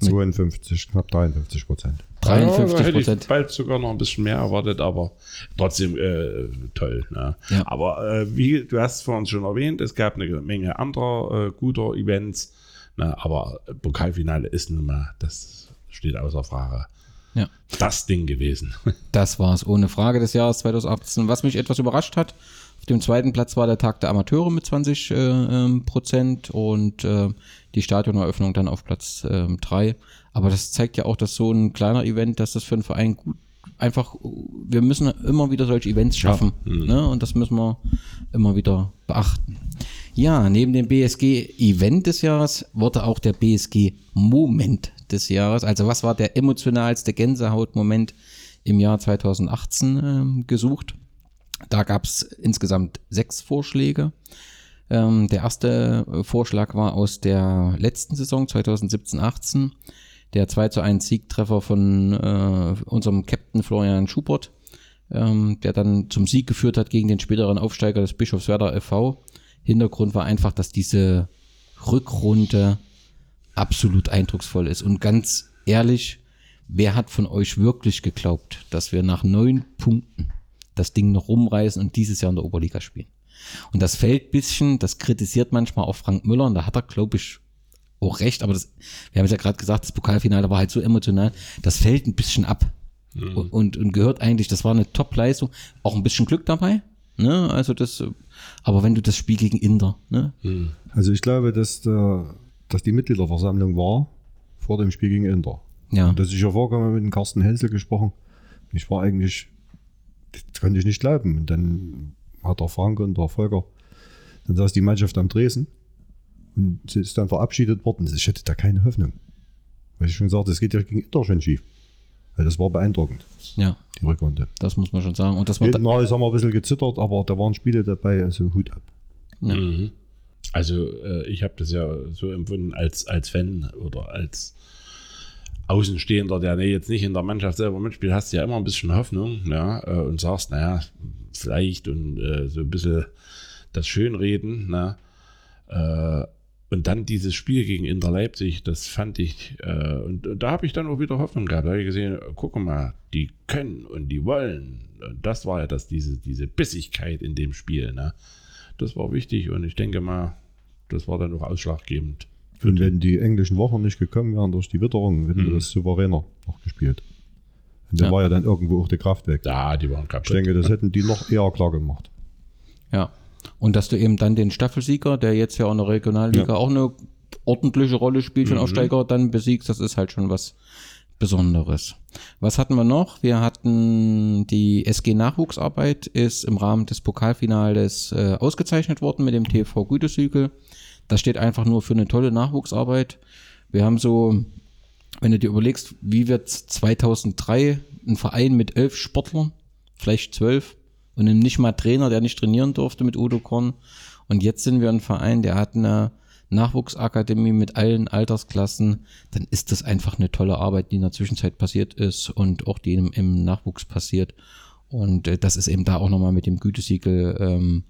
52, knapp 53 Prozent. 53 Ja, hätte ich Prozent. bald sogar noch ein bisschen mehr erwartet, aber trotzdem äh, toll. Ne? Ja. Aber äh, wie du hast vorhin schon erwähnt, es gab eine Menge anderer äh, guter Events, ne? aber Pokalfinale ist nun mal, das steht außer Frage, Ja. das Ding gewesen. Das war es ohne Frage des Jahres 2018. Was mich etwas überrascht hat, auf dem zweiten Platz war der Tag der Amateure mit 20 äh, ähm, Prozent und äh, die Stadioneröffnung dann auf Platz 3. Aber das zeigt ja auch, dass so ein kleiner Event, dass das für einen Verein gut einfach, wir müssen immer wieder solche Events schaffen. Ne? Und das müssen wir immer wieder beachten. Ja, neben dem BSG-Event des Jahres wurde auch der BSG-Moment des Jahres. Also was war der emotionalste Gänsehautmoment im Jahr 2018 ähm, gesucht? Da gab es insgesamt sechs Vorschläge. Ähm, der erste äh, Vorschlag war aus der letzten Saison 2017-18. Der 2 zu 1 Siegtreffer von äh, unserem Captain Florian Schubert, ähm, der dann zum Sieg geführt hat gegen den späteren Aufsteiger des Bischofswerder e.V. Hintergrund war einfach, dass diese Rückrunde absolut eindrucksvoll ist. Und ganz ehrlich, wer hat von euch wirklich geglaubt, dass wir nach neun Punkten das Ding noch rumreißen und dieses Jahr in der Oberliga spielen? Und das fällt bisschen, das kritisiert manchmal auch Frank Müller und da hat er, glaube ich, auch recht, aber das, wir haben es ja gerade gesagt, das Pokalfinale war halt so emotional, das fällt ein bisschen ab. Und, und, und gehört eigentlich, das war eine Top-Leistung, auch ein bisschen Glück dabei, ne, also das, aber wenn du das Spiel gegen Inter, ne, Also ich glaube, dass, der, dass die Mitgliederversammlung war vor dem Spiel gegen Inter. ja, Und dass ich ja vorgekommen mit dem Carsten Hensel gesprochen. Ich war eigentlich, das konnte ich nicht glauben. Und dann hat der Frank und der Volker, dann saß die Mannschaft am Dresden und sie ist dann verabschiedet worden. Ich hätte da keine Hoffnung. Weil ich schon sagte, es geht ja gegen Inter schon schief. Weil das war beeindruckend, ja, die Rückrunde. das muss man schon sagen. Und das war, Hinten raus haben wir ein bisschen gezittert, aber da waren Spiele dabei, also Hut ab. Mhm. Also äh, ich habe das ja so empfunden als, als Fan oder als Außenstehender, der jetzt nicht in der Mannschaft selber mitspielt, hast du ja immer ein bisschen Hoffnung ja, äh, und sagst, naja, vielleicht und äh, so ein bisschen das Schönreden. Na, äh, und dann dieses Spiel gegen Inter Leipzig, das fand ich, äh, und, und da habe ich dann auch wieder Hoffnung gehabt. Da habe ich gesehen, guck mal, die können und die wollen. Und das war ja das, diese, diese Bissigkeit in dem Spiel. Ne? Das war wichtig und ich denke mal, das war dann auch ausschlaggebend. Und wenn die englischen Wochen nicht gekommen wären durch die Witterung, hätten wir das souveräner noch gespielt. Und dann Ja. war ja dann irgendwo auch die Kraft weg. Ja, die waren Ich kaputt. denke, das hätten die noch eher klar gemacht. Ja. Und dass du eben dann den Staffelsieger, der jetzt ja auch in der Regionalliga auch eine ordentliche Rolle spielt, Mhm. schon Aufsteiger, dann besiegst, das ist halt schon was Besonderes. Was hatten wir noch? Wir hatten die SG Nachwuchsarbeit ist im Rahmen des Pokalfinales äh, ausgezeichnet worden mit dem TV Gütesiegel. Das steht einfach nur für eine tolle Nachwuchsarbeit. Wir haben so, wenn du dir überlegst, wie wird 2003 ein Verein mit elf Sportlern, vielleicht zwölf, und einem nicht mal Trainer, der nicht trainieren durfte mit Udo Korn. Und jetzt sind wir ein Verein, der hat eine Nachwuchsakademie mit allen Altersklassen. Dann ist das einfach eine tolle Arbeit, die in der Zwischenzeit passiert ist und auch die im, im Nachwuchs passiert. Und äh, das ist eben da auch nochmal mit dem Gütesiegel ähm,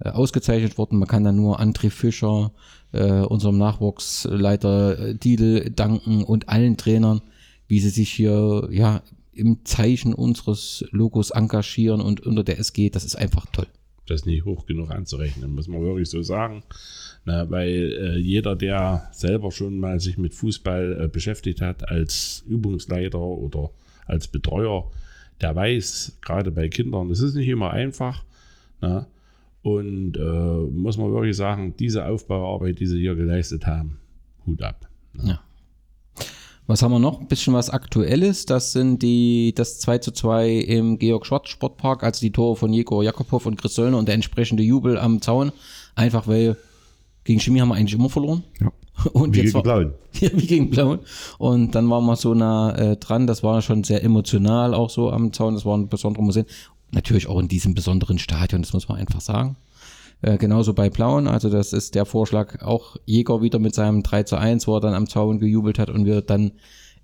äh, ausgezeichnet worden. Man kann da nur André Fischer, äh, unserem Nachwuchsleiter äh, Diedel danken und allen Trainern, wie sie sich hier ja im Zeichen unseres Logos engagieren und unter der SG, das ist einfach toll. das ist nicht hoch genug anzurechnen, muss man wirklich so sagen. Na, weil äh, jeder, der selber schon mal sich mit Fußball äh, beschäftigt hat, als Übungsleiter oder als Betreuer, der weiß, gerade bei Kindern, das ist nicht immer einfach. Na, und äh, muss man wirklich sagen, diese Aufbauarbeit, die sie hier geleistet haben, Hut ab. Was haben wir noch? Ein bisschen was Aktuelles. Das sind die, das 2 zu 2 im Georg Schwarz Sportpark, also die Tore von Jeko Jakobow und Chris Söllner und der entsprechende Jubel am Zaun. Einfach weil gegen Chemie haben wir eigentlich immer verloren. Ja. Und Wie jetzt gegen war, Blauen. Ja, wie gegen Blauen. Und dann waren wir so nah äh, dran. Das war schon sehr emotional auch so am Zaun. Das war ein besonderer Museen. Natürlich auch in diesem besonderen Stadion, das muss man einfach sagen. Äh, genauso bei Blauen. Also das ist der Vorschlag auch Jäger wieder mit seinem 3 zu 1, wo er dann am Zaun gejubelt hat und wir dann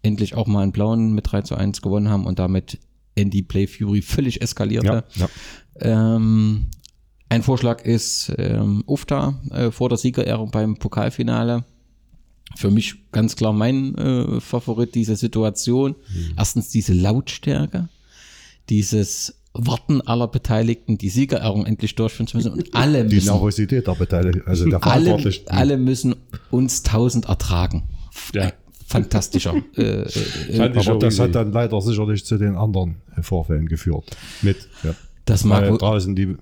endlich auch mal in Blauen mit 3 zu 1 gewonnen haben und damit Andy Play Fury völlig eskalierte. Ja, ja. Ähm, ein Vorschlag ist ähm, UFTA äh, vor der Siegerehrung beim Pokalfinale. Für mich ganz klar mein äh, Favorit diese Situation. Erstens diese Lautstärke, dieses Warten aller Beteiligten, die Siegerehrung endlich durchführen zu müssen und alle Die müssen, Nervosität der Beteiligten, also der alle, Verantwortlichen. alle müssen uns tausend ertragen. Ja. Fantastischer. äh, äh, Aber das hat dann leider sicherlich zu den anderen äh, Vorfällen geführt. Mit, ja. das mag Weil draußen die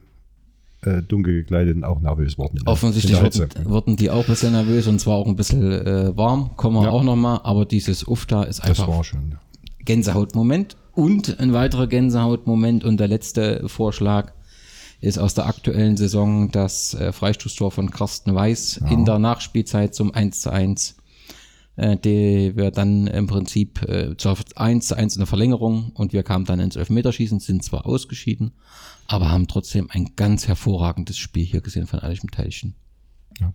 äh, dunkel gekleideten auch nervös wurden. Offensichtlich wurden, wurden die auch ein bisschen nervös und zwar auch ein bisschen äh, warm, kommen wir Ja. auch nochmal, aber dieses UFTA ist Das einfach war schon. ja. Gänsehautmoment und ein weiterer Gänsehautmoment und der letzte Vorschlag ist aus der aktuellen Saison das äh, Freistoßtor von Carsten Weiß in der Nachspielzeit zum 1 zu 1, äh, die wir dann im Prinzip äh, zur 1 zu 1 in der Verlängerung und wir kamen dann ins Elfmeterschießen, sind zwar ausgeschieden, aber haben trotzdem ein ganz hervorragendes Spiel hier gesehen von Allichem Teilchen. Ja.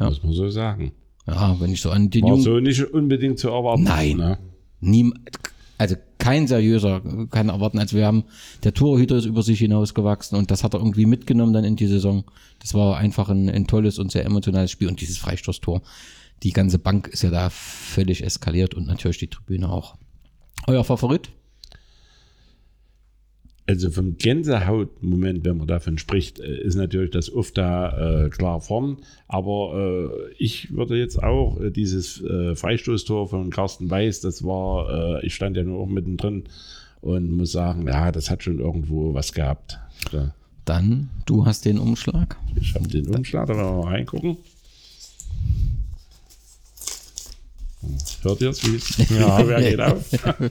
Muss man so sagen. Ja, wenn ich so an den War Jungen... so nicht unbedingt zu erwarten. Nein. Ne? Niem, also kein seriöser kann erwarten. Also wir haben, der Torhüter ist über sich hinausgewachsen und das hat er irgendwie mitgenommen dann in die Saison. Das war einfach ein, ein tolles und sehr emotionales Spiel und dieses Freistoßtor. Die ganze Bank ist ja da völlig eskaliert und natürlich die Tribüne auch. Euer Favorit? Also vom Gänsehautmoment, wenn man davon spricht, äh, ist natürlich das oft da äh, klar vorn. Aber äh, ich würde jetzt auch äh, dieses äh, Freistoßtor von Carsten Weiß, das war, äh, ich stand ja nur auch mittendrin und muss sagen, ja, das hat schon irgendwo was gehabt. Ja. Dann, du hast den Umschlag. Ich habe den Umschlag, da wollen wir mal reingucken. Hört ihr es? Ja, wer geht auf?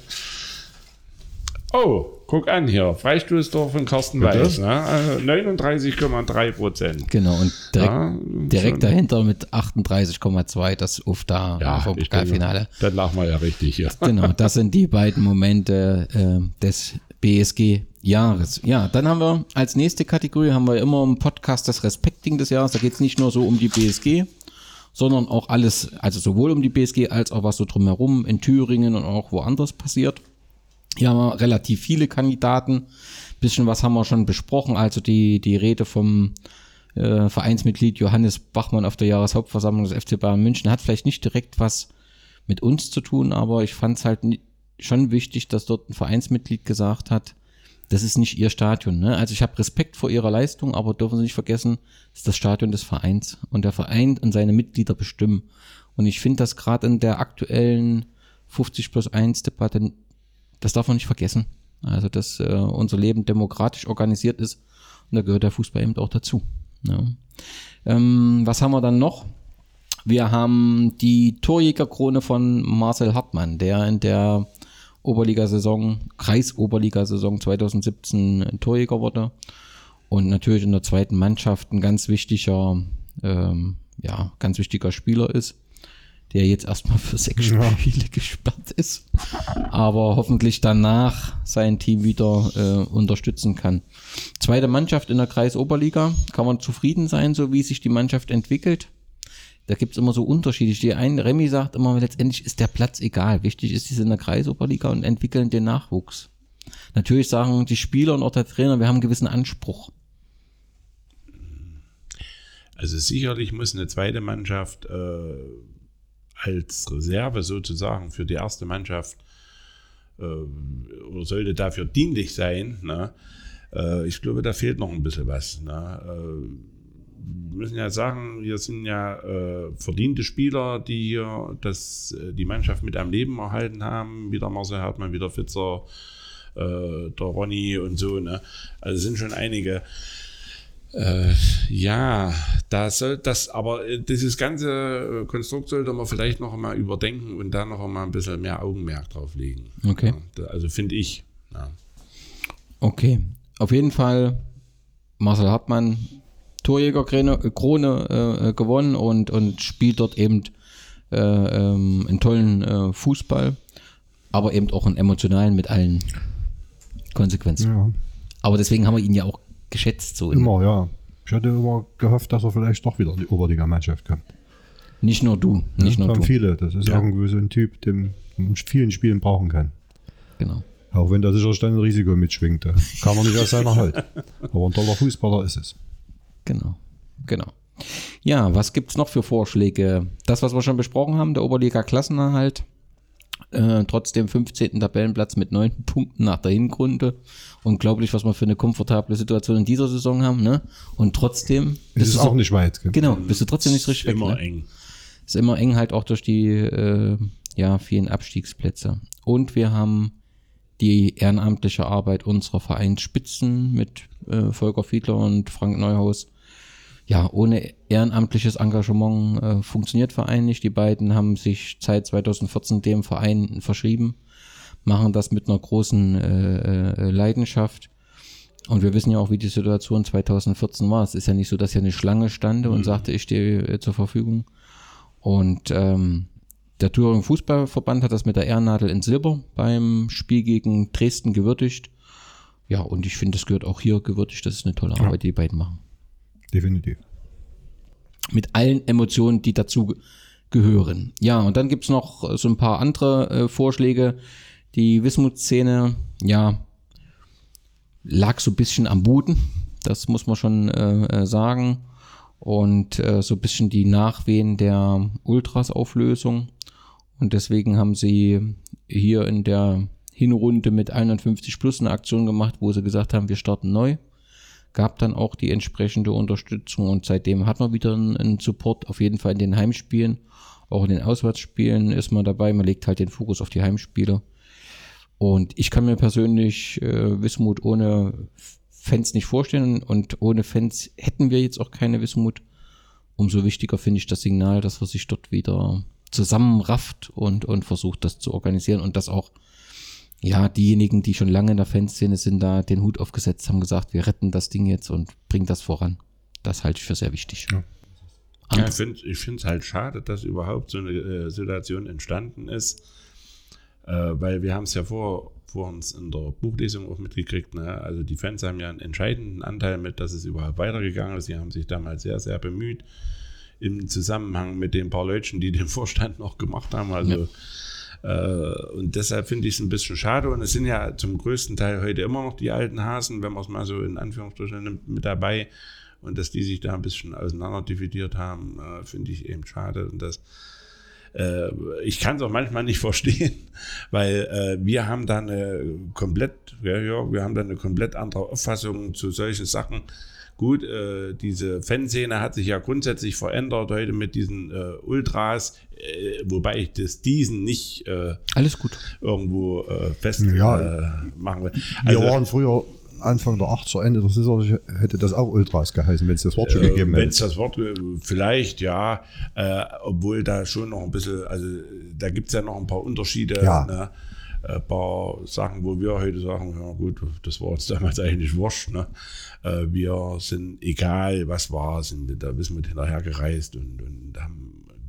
Oh, guck an hier. Freistoßtor von Carsten Weiß. Ne? Also 39,3 Prozent. Genau, und direkt, Ja, direkt dahinter mit 38,2 das UFTA Ja, vom ich Pokalfinale. Dann lachen wir ja richtig hier. Genau, das sind die beiden Momente äh, des BSG-Jahres. Ja, dann haben wir als nächste Kategorie haben wir immer im Podcast das Respekting des Jahres. Da geht es nicht nur so um die BSG, sondern auch alles, also sowohl um die BSG als auch was so drumherum in Thüringen und auch woanders passiert. Hier haben wir relativ viele Kandidaten. Bisschen was haben wir schon besprochen. Also die, die Rede vom äh, Vereinsmitglied Johannes Bachmann auf der Jahreshauptversammlung des FC Bayern München hat vielleicht nicht direkt was mit uns zu tun, aber ich fand es halt schon wichtig, dass dort ein Vereinsmitglied gesagt hat, das ist nicht ihr Stadion. Ne? Also ich habe Respekt vor ihrer Leistung, aber dürfen Sie nicht vergessen, es ist das Stadion des Vereins und der Verein und seine Mitglieder bestimmen. Und ich finde das gerade in der aktuellen 50 plus 1 Debatte, das darf man nicht vergessen. Also dass äh, unser Leben demokratisch organisiert ist und da gehört der Fußball eben auch dazu. Ja. Ähm, was haben wir dann noch? Wir haben die Torjägerkrone von Marcel Hartmann, der in der Oberligasaison, Kreisoberligasaison 2017 Torjäger wurde und natürlich in der zweiten Mannschaft ein ganz wichtiger, ähm, ja, ganz wichtiger Spieler ist, der jetzt erstmal für sechs Ja. Spiele gesperrt ist, aber hoffentlich danach sein Team wieder äh, unterstützen kann. Zweite Mannschaft in der Kreisoberliga, kann man zufrieden sein, so wie sich die Mannschaft entwickelt. Da gibt's immer so Unterschiede. Die ein Remy sagt immer, letztendlich ist der Platz egal. Wichtig ist, die sind in der Kreisoberliga und entwickeln den Nachwuchs. Natürlich sagen die Spieler und auch der Trainer, wir haben einen gewissen Anspruch. Also sicherlich muss eine zweite Mannschaft äh, als Reserve sozusagen für die erste Mannschaft äh, oder sollte dafür dienlich sein. Ne? Äh, ich glaube, da fehlt noch ein bisschen was. Ne? Äh, wir müssen ja sagen, wir sind ja äh, verdiente Spieler, die hier das, äh, die Mannschaft mit am Leben erhalten haben. Wieder Marcel Hartmann, wieder Fitzer, äh, der Ronny und so. Ne? Also sind schon einige. Äh, ja, da soll das, aber äh, dieses ganze äh, Konstrukt sollte man vielleicht noch einmal überdenken und da noch einmal ein bisschen mehr Augenmerk drauf legen. Okay. Ja, also finde ich. Ja. Okay. Auf jeden Fall Marcel Hartmann, Torjägerkrone Krone, äh, äh, gewonnen und, und spielt dort eben äh, ähm, einen tollen äh, Fußball, aber eben auch einen emotionalen mit allen Konsequenzen. Ja, Aber deswegen haben wir ihn ja auch geschätzt. So immer, ja. Ich hatte immer gehofft, dass er vielleicht doch wieder in die Oberliga-Mannschaft kommt. Nicht nur du, nicht das nur du. viele. Das ist Ja. irgendwo so ein Typ, den man in vielen Spielen brauchen kann. Genau. Auch wenn da sicherlich dann ein Risiko mitschwingt. Kann man nicht aus seiner Haut. Aber ein toller Fußballer ist es. Genau, genau. Ja, was gibt's noch für Vorschläge? Das, was wir schon besprochen haben, der Oberliga-Klassenerhalt. Äh, trotzdem 15. Tabellenplatz mit 9 Punkten nach der Hinrunde. Unglaublich, was wir für eine komfortable Situation in dieser Saison haben, ne? Und trotzdem Es bist ist du auch nicht weit. gell? genau, bist du trotzdem nicht richtig weg, Immer ne? eng. Ist immer eng halt auch durch die äh, ja, vielen Abstiegsplätze. Und wir haben die ehrenamtliche Arbeit unserer Vereinsspitzen mit äh, Volker Fiedler und Frank Neuhaus. Ja, ohne ehrenamtliches Engagement äh, funktioniert Verein nicht. Die beiden haben sich seit 2014 dem Verein verschrieben, machen das mit einer großen äh, äh, Leidenschaft. Und wir wissen ja auch, wie die Situation 2014 war. Es ist ja nicht so, dass hier eine Schlange stand und sagte, ich stehe äh, zur Verfügung. Und ähm, der Thüringen Fußballverband hat das mit der Ehrennadel in Silber beim Spiel gegen Dresden gewürdigt. Ja, und ich finde, das gehört auch hier gewürdigt. Das ist eine tolle Arbeit, die die beiden machen. Definitiv. Mit allen Emotionen, die dazu ge- gehören. Ja, und dann gibt's noch äh, so ein paar andere äh, Vorschläge. Die Wismut-Szene, ja, lag so ein bisschen am Boden. Das muss man schon äh, äh, sagen. Und äh, so ein bisschen die Nachwehen der Ultras-Auflösung. Und deswegen haben sie hier in der Hinrunde mit 51 plus eine Aktion gemacht, wo sie gesagt haben, wir starten neu. Gab dann auch die entsprechende Unterstützung und seitdem hat man wieder einen, einen Support, auf jeden Fall in den Heimspielen. Auch in den Auswärtsspielen ist man dabei. Man legt halt den Fokus auf die Heimspiele. Und ich kann mir persönlich äh, Wismut ohne Fans nicht vorstellen und ohne Fans hätten wir jetzt auch keine Wismut. Umso wichtiger finde ich das Signal, dass man sich dort wieder zusammenrafft und, und versucht, das zu organisieren und dass auch, ja, diejenigen, die schon lange in der Fanszene sind, da den Hut aufgesetzt haben, gesagt, wir retten das Ding jetzt und bringen das voran. Das halte ich für sehr wichtig. Ja. Ja, ich finde es halt schade, dass überhaupt so eine äh, Situation entstanden ist, äh, weil wir haben es ja vor, vor uns in der Buchlesung auch mitgekriegt. Ne? Also die Fans haben ja einen entscheidenden Anteil mit, dass es überhaupt weitergegangen ist. Sie haben sich damals sehr, sehr bemüht im Zusammenhang mit den paar Leuten, die den Vorstand noch gemacht haben. Also ja. äh, und deshalb finde ich es ein bisschen schade. Und es sind ja zum größten Teil heute immer noch die alten Hasen, wenn man es mal so in Anführungsstrichen nimmt, mit dabei. Und dass die sich da ein bisschen auseinander dividiert haben, äh, finde ich eben schade. Und das, äh, ich kann es auch manchmal nicht verstehen, weil äh, wir haben da eine komplett, ja, ja, wir haben da eine komplett andere Auffassung zu solchen Sachen. Gut, äh, diese Fanszene hat sich ja grundsätzlich verändert heute mit diesen äh, Ultras, äh, wobei ich das diesen nicht äh, alles gut irgendwo äh, fest ja, machen will. Also, wir waren früher Anfang der 80er, Ende der Saison hätte das auch Ultras geheißen, wenn es das Wort schon gegeben hätte. Wenn es das Wort, vielleicht ja, äh, obwohl da schon noch ein bisschen, also da gibt es ja noch ein paar Unterschiede. Ja. Ne? Ein paar Sachen, wo wir heute sagen, ja gut, das war uns damals eigentlich wurscht. Ne? Äh, wir sind, egal was war, sind da Wismut hinterher gereist und, und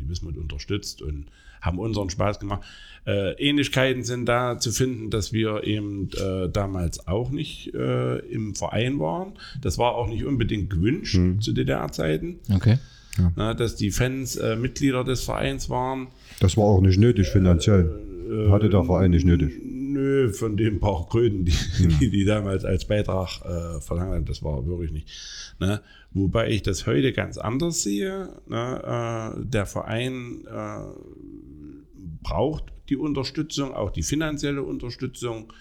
Wismut unterstützt und haben unseren Spaß gemacht. Äh, Ähnlichkeiten sind da zu finden, dass wir eben äh, damals auch nicht äh, im Verein waren. Das war auch nicht unbedingt gewünscht hm. zu DDR-Zeiten. Okay. Ja. Na, dass die Fans äh, Mitglieder des Vereins waren. Das war auch nicht nötig finanziell. Äh, Hatte der Verein nicht nötig. Nö, von den paar Kröten, die, die, die, damals als Beitrag äh, verlangt haben, das war wirklich nicht. Ne? Wobei ich das heute ganz anders sehe. Ne? Äh, der Verein braucht die Unterstützung, auch die finanzielle Unterstützung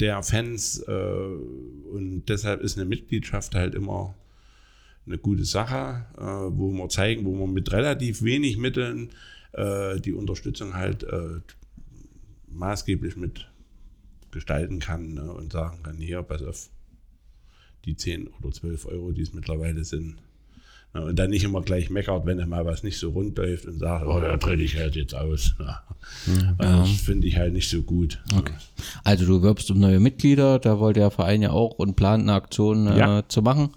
der Fans. Äh, und deshalb ist eine Mitgliedschaft halt immer eine gute Sache, äh, wo wir zeigen, wo man mit relativ wenig Mitteln äh, die Unterstützung halt maßgeblich mit gestalten kann ne, und sagen kann, hier, pass auf, die 10 oder 12 Euro, die es mittlerweile sind, und dann nicht immer gleich meckert, wenn er mal was nicht so rund läuft und sagt, oh, da trete ich halt jetzt aus. Ja. Ja. Das finde ich halt nicht so gut. Okay. Also du wirbst um neue Mitglieder, da wollte der Verein ja auch und plant eine Aktion äh, ja. zu machen.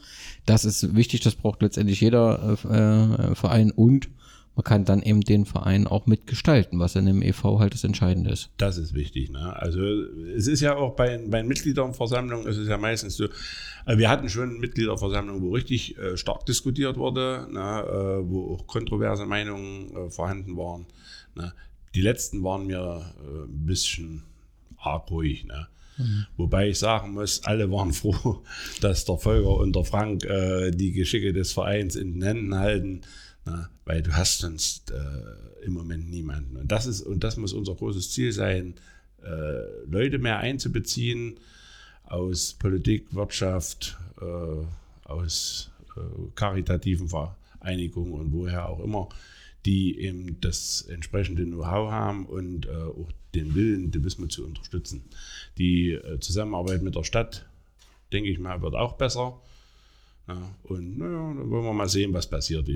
Das ist wichtig, das braucht letztendlich jeder äh, Verein und man kann dann eben den Verein auch mitgestalten, was in dem EV halt das Entscheidende ist. Das ist wichtig. Ne? Also es ist ja auch bei, bei Mitgliederversammlungen, es ist ja meistens so, äh, wir hatten schon Mitgliederversammlungen, wo richtig äh, stark diskutiert wurde, ne? äh, wo auch kontroverse Meinungen äh, vorhanden waren. Ne? Die letzten waren mir äh, ein bisschen arg ruhig. Ne? Mhm. Wobei ich sagen muss, alle waren froh, dass der Volker und der Frank äh, die Geschicke des Vereins in den Händen halten. Na, weil du hast sonst äh, im Moment niemanden. Und das ist, und das muss unser großes Ziel sein, äh, Leute mehr einzubeziehen aus Politik, Wirtschaft, äh, aus äh, karitativen Vereinigungen und woher auch immer, die eben das entsprechende Know-how haben und äh, auch den Willen, die Wismut zu unterstützen. Die äh, Zusammenarbeit mit der Stadt, denke ich mal, wird auch besser. Ja, und naja, dann wollen wir mal sehen, was passiert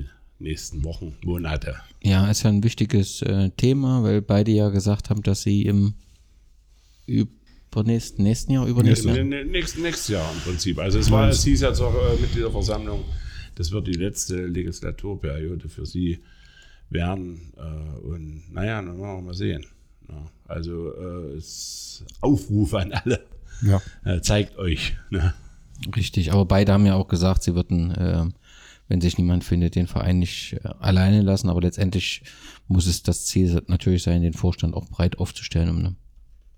nächsten Wochen, Monate. Ja, ist ja ein wichtiges äh, Thema, weil beide ja gesagt haben, dass sie im übernächsten nächsten Jahr, übernächsten Jahr. Nächsten, nächstes Jahr im Prinzip. Also es war, es hieß ja zur äh, Mitgliederversammlung, das wird die letzte Legislaturperiode für sie werden. Äh, und naja, dann wollen wir mal sehen. Ja, also äh, Aufruf an alle. Ja. Äh, zeigt euch. Ne? Richtig, aber beide haben ja auch gesagt, sie würden äh, wenn sich niemand findet, den Verein nicht äh, alleine lassen. Aber letztendlich muss es das Ziel natürlich sein, den Vorstand auch breit aufzustellen. Um, ne?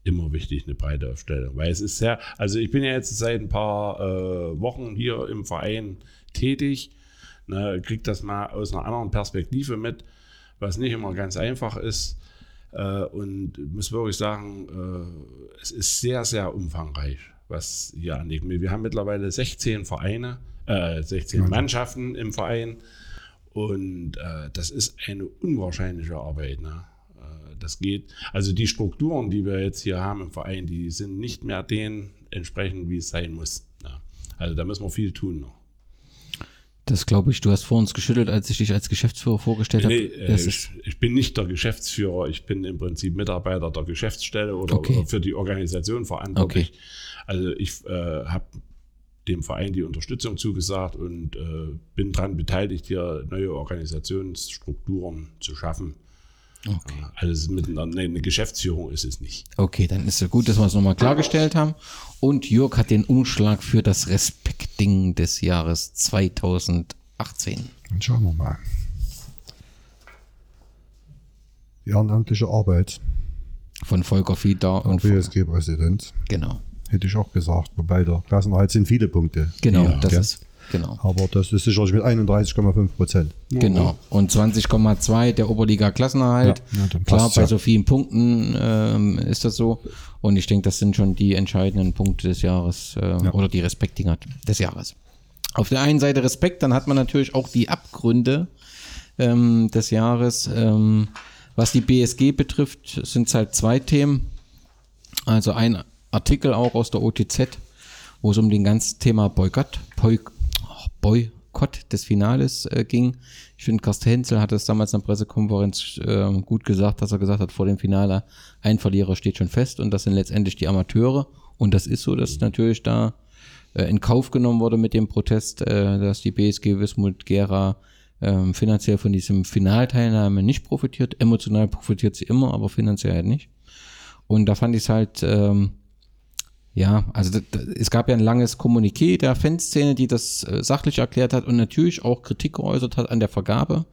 Immer wichtig, eine breite Aufstellung. Weil es ist sehr, also ich bin ja jetzt seit ein paar äh, Wochen hier im Verein tätig, ne, kriege das mal aus einer anderen Perspektive mit, was nicht immer ganz einfach ist. Äh, und muss wirklich sagen, äh, es ist sehr, sehr umfangreich, was hier anliegt. Wir haben mittlerweile 16 Vereine, äh, 16 Mannschaften im Verein. Und äh, das ist eine unwahrscheinliche Arbeit. Ne? Äh, das geht, also die Strukturen, die wir jetzt hier haben im Verein, die sind nicht mehr denen entsprechend, wie es sein muss. Ne? Also da müssen wir viel tun noch. Das glaube ich, du hast vor uns geschüttelt, als ich dich als Geschäftsführer vorgestellt Nee, habe. äh, ich, ich bin nicht der Geschäftsführer, ich bin im Prinzip Mitarbeiter der Geschäftsstelle oder, Okay. oder für die Organisation verantwortlich. Also ich äh, habe dem Verein die Unterstützung zugesagt und äh, bin daran beteiligt, hier neue Organisationsstrukturen zu schaffen. okay. Also mit einer, nee, eine Geschäftsführung ist es nicht. okay, dann ist es gut, dass wir es nochmal klargestellt haben. Und Jörg hat den Umschlag für das Respektding des Jahres 2018. Dann schauen wir mal. Die ehrenamtliche Arbeit, Von Volker Fiedler und von, BSG-Präsident, genau. Hätte ich auch gesagt. Wobei der Klassenerhalt sind viele Punkte. Genau, Ja, das gell? ist genau. Aber das ist sicherlich mit 31,5 Prozent. Genau. Und 20,2 der Oberliga Klassenerhalt. Ja, ja, Klar, bei ja. so vielen Punkten ähm, ist das so. Und ich denke, das sind schon die entscheidenden Punkte des Jahres äh, oder die Respektdinger des Jahres. Auf der einen Seite Respekt, dann hat man natürlich auch die Abgründe ähm, des Jahres. Ähm, was die BSG betrifft, sind es halt zwei Themen. Also ein Artikel auch aus der OTZ, wo es um den ganzen Thema Boykott, Boyk oh, Boykott des Finales äh, ging. Ich finde, Karsten Henzel hat es damals in der Pressekonferenz äh, gut gesagt, dass er gesagt hat, vor dem Finale ein Verlierer steht schon fest und das sind letztendlich die Amateure. Und das ist so, dass natürlich da äh, in Kauf genommen wurde mit dem Protest, äh, dass die BSG Wismut Gera ähm, finanziell von diesem Finalteilnahme nicht profitiert. Emotional profitiert sie immer, aber finanziell halt nicht. Und da fand ich es halt, ähm, ja, also es gab ja ein langes Kommuniqué der Fanszene, die das äh, sachlich erklärt hat und natürlich auch Kritik geäußert hat an der Vergabe.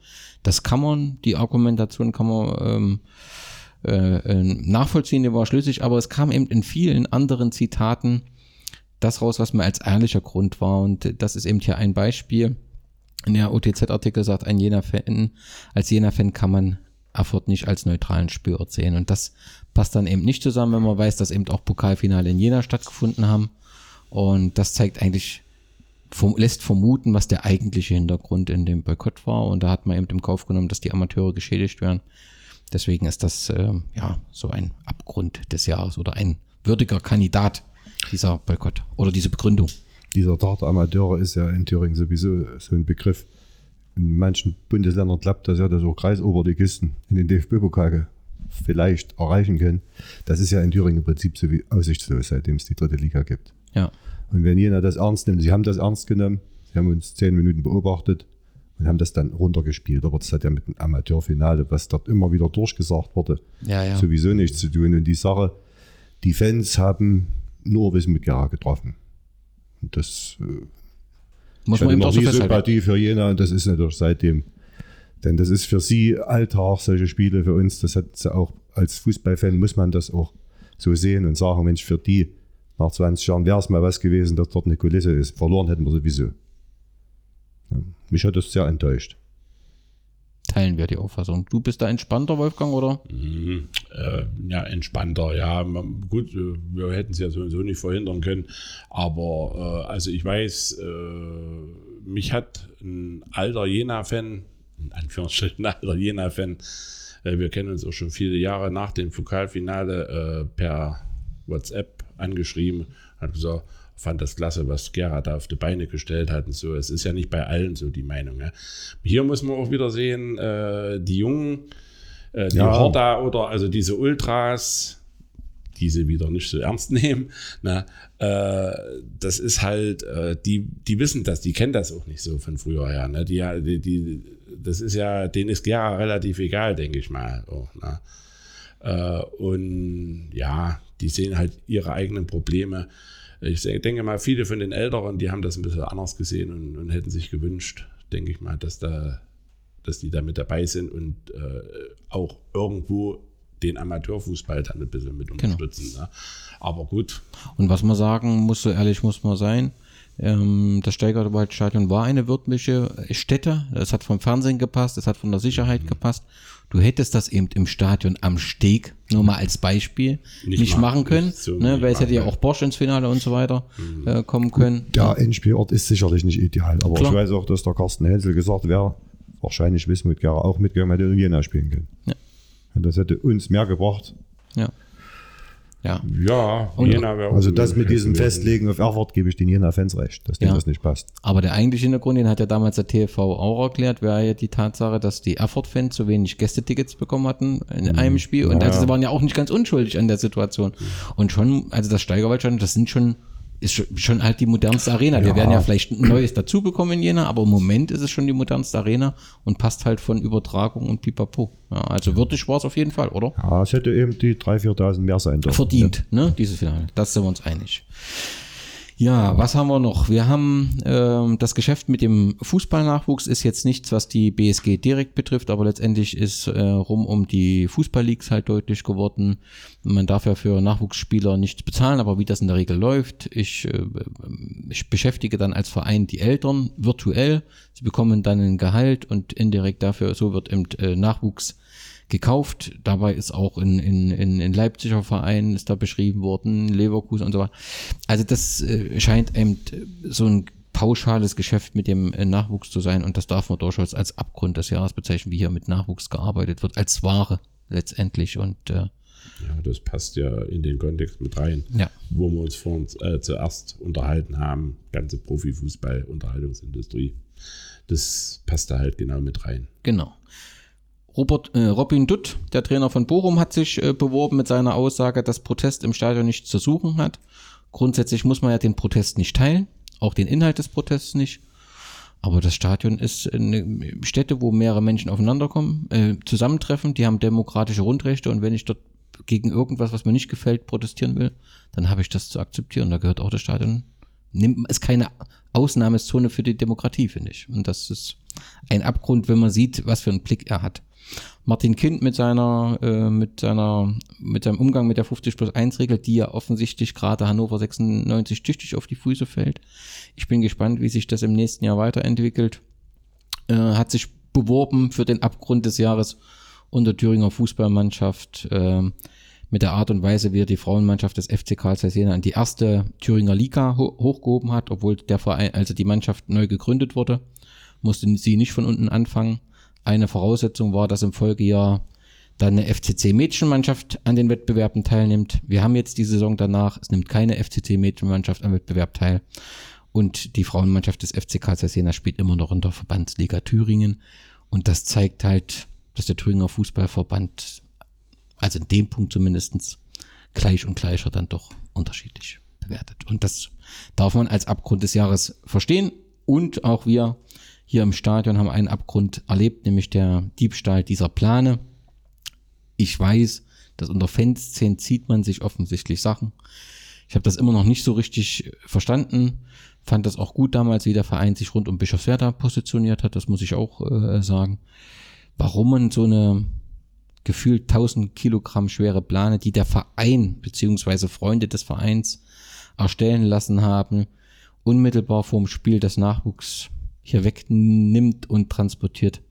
Das kann man, die Argumentation kann man ähm, äh, äh, nachvollziehen, die war schlüssig, aber es kam eben in vielen anderen Zitaten das raus, was mir als ehrlicher Grund war. Und das ist eben hier ein Beispiel. In der OTZ-Artikel sagt ein jener Fan, als jener Fan kann man Erfurt nicht als neutralen Spielort sehen. Und das passt dann eben nicht zusammen, wenn man weiß, dass eben auch Pokalfinale in Jena stattgefunden haben. Und das zeigt eigentlich, lässt vermuten, was der eigentliche Hintergrund in dem Boykott war. Und da hat man eben im Kauf genommen, dass die Amateure geschädigt werden. Deswegen ist das ähm, ja so ein Abgrund des Jahres oder ein würdiger Kandidat dieser Boykott oder diese Begründung. Dieser der Amateure ist ja in Thüringen sowieso so ein Begriff. In manchen Bundesländern klappt das ja, dass auch Kreisoberligisten in den DFB-Pokal vielleicht erreichen können. Das ist ja in Thüringen im Prinzip so wie aussichtslos, seitdem es die dritte Liga gibt. Ja, Und wenn jeder das ernst nimmt, sie haben das ernst genommen, sie haben uns zehn Minuten beobachtet und haben das dann runtergespielt. Aber das hat ja mit dem Amateurfinale, was dort immer wieder durchgesagt wurde, ja, ja. sowieso nichts zu tun. Und die Sache, die Fans haben nur Wissen mit Gera getroffen. Und das äh, Muss ich man eben auch so. Sympathie für Jena und das ist natürlich seitdem. Denn das ist für sie Alltag, solche Spiele für uns. Das hat sie auch als Fußballfan muss man das auch so sehen und sagen, Mensch, für die nach 20 Jahren wäre es mal was gewesen, dass dort eine Kulisse ist. Verloren hätten wir sowieso. Ja, mich hat das sehr enttäuscht. Teilen wir die Auffassung. Du bist da entspannter, Wolfgang, oder? Mhm. Äh, ja, entspannter. Ja, gut, äh, wir hätten es ja sowieso nicht verhindern können. Aber äh, also ich weiß, äh, mich hat ein alter Jena-Fan, in Anführungsstrichen ein alter Jena-Fan, äh, wir kennen uns auch schon viele Jahre nach dem Pokalfinale äh, per WhatsApp angeschrieben, hat gesagt, fand das klasse, was Gerhard da auf die Beine gestellt hat und so. Es ist ja nicht bei allen so die Meinung. Ja. Hier muss man auch wieder sehen, äh, die Jungen, äh, die Ja. Horda oder also diese Ultras, die sie wieder nicht so ernst nehmen, na, äh, das ist halt, äh, die, die wissen das, die kennen das auch nicht so von früher her. Ne? Die, die, die, das ist ja, denen ist Gera relativ egal, denke ich mal. Auch, ne? äh, und ja, die sehen halt ihre eigenen Probleme. Ich denke mal, viele von den Älteren, die haben das ein bisschen anders gesehen und, und hätten sich gewünscht, denke ich mal, dass da dass die da mit dabei sind und äh, auch irgendwo den Amateurfußball dann ein bisschen mit unterstützen. Ne? Aber gut, Und was man sagen muss, so ehrlich muss man sein, Ähm, das Steigerwaldstadion war eine württembergische Stätte. Es hat vom Fernsehen gepasst, es hat von der Sicherheit gepasst. Du hättest das eben im Stadion am Steg, nur mal als Beispiel, nicht, Nicht machen, können, nicht so ne, nicht weil es hätte ja auch Bosch ins Finale und so weiter äh, kommen können. Der Endspielort ist sicherlich nicht ideal, aber Klar. ich weiß auch, dass der Carsten Hensel gesagt wäre, wahrscheinlich Wismut Gera auch mitgegangen, hätte in Jena spielen können. Ja. Und das hätte uns mehr gebracht. Ja. Ja. Ja, Und- Jena wäre Also das mit diesem gewesen. Festlegen auf Erfurt gebe ich den Jena-Fans recht, dass denen Ja. das nicht passt. Aber der eigentliche Hintergrund, den hat ja damals der TV auch erklärt, wäre ja die Tatsache, dass die Erfurt-Fans zu wenig Gästetickets bekommen hatten in einem Spiel. Und also sie waren ja auch nicht ganz unschuldig an der Situation. Und schon, also das Steigerwaldstadion, das sind schon, ist schon, halt die modernste Arena. Wir Ja. werden ja vielleicht ein neues dazu bekommen in Jena, aber im Moment ist es schon die modernste Arena und passt halt von Übertragung und pipapo. Ja, also würdig war es auf jeden Fall, oder? Ja, es hätte eben die 3.000, 4.000 mehr sein dürfen. verdient, ne, dieses Finale. Das sind wir uns einig. Ja, was haben wir noch? Wir haben ähm, das Geschäft mit dem Fußballnachwuchs ist jetzt nichts, was die BSG direkt betrifft, aber letztendlich ist äh, rum um die Fußballleagues halt deutlich geworden. Man darf ja für Nachwuchsspieler nichts bezahlen, aber wie das in der Regel läuft, ich, äh, ich beschäftige dann als Verein die Eltern virtuell. Sie bekommen dann ein Gehalt und indirekt dafür, so wird eben äh, Nachwuchs gekauft. Dabei ist auch in, in, in, in Leipziger Verein ist da beschrieben worden, Leverkusen und so weiter. Also das äh, scheint eben so ein pauschales Geschäft mit dem äh, Nachwuchs zu sein und das darf man durchaus als Abgrund des Jahres bezeichnen, wie hier mit Nachwuchs gearbeitet wird, als Ware letztendlich und äh, Ja, das passt ja in den Kontext mit rein, Ja. wo wir uns vor uns äh, zuerst unterhalten haben, ganze Profifußball, Unterhaltungsindustrie. Das passt da halt genau mit rein. Genau. Robert, äh, Robin Dutt, der Trainer von Bochum, hat sich äh, beworben mit seiner Aussage, dass Protest im Stadion nichts zu suchen hat. Grundsätzlich muss man ja den Protest nicht teilen, auch den Inhalt des Protests nicht. Aber das Stadion ist eine Stätte, wo mehrere Menschen aufeinanderkommen, äh, zusammentreffen, die haben demokratische Grundrechte und wenn ich dort gegen irgendwas, was mir nicht gefällt, protestieren will, dann habe ich das zu akzeptieren. Da gehört auch das Stadion, nimmt, ist keine Ausnahmezone für die Demokratie, finde ich. Und das ist ein Abgrund, wenn man sieht, was für einen Blick er hat. Martin Kind mit seiner, äh, mit seiner, mit seinem Umgang mit der 50 plus 1 Regel, die ja offensichtlich gerade Hannover 96 tüchtig auf die Füße fällt. Ich bin gespannt, wie sich das im nächsten Jahr weiterentwickelt. Äh, hat sich beworben für den Abgrund des Jahres unter Thüringer Fußballmannschaft äh, mit der Art und Weise, wie er die Frauenmannschaft des FC Karl Zeiss Jena in die erste Thüringer Liga ho hochgehoben hat, obwohl der Verein, also die Mannschaft neu gegründet wurde, musste sie nicht von unten anfangen. Eine Voraussetzung war, dass im Folgejahr dann eine FCC-Mädchenmannschaft an den Wettbewerben teilnimmt. Wir haben jetzt die Saison danach, es nimmt keine FCC-Mädchenmannschaft am Wettbewerb teil. Und die Frauenmannschaft des FC Karl Zeiss Jena spielt immer noch in der Verbandsliga Thüringen. Und das zeigt halt, dass der Thüringer Fußballverband, also in dem Punkt zumindestens gleich und gleicher dann doch unterschiedlich bewertet. Und das darf man als Abgrund des Jahres verstehen. Und auch wir hier im Stadion haben einen Abgrund erlebt, nämlich der Diebstahl dieser Plane. Ich weiß, dass unter Fanszenen zieht man sich offensichtlich Sachen. Ich habe das immer noch nicht so richtig verstanden. Fand das auch gut damals, wie der Verein sich rund um Bischofswerda positioniert hat. Das muss ich auch äh, sagen. Warum man so eine gefühlt 1000 Kilogramm schwere Plane, die der Verein beziehungsweise Freunde des Vereins erstellen lassen haben, unmittelbar vorm Spiel des Nachwuchs hier wegnimmt und transportiert.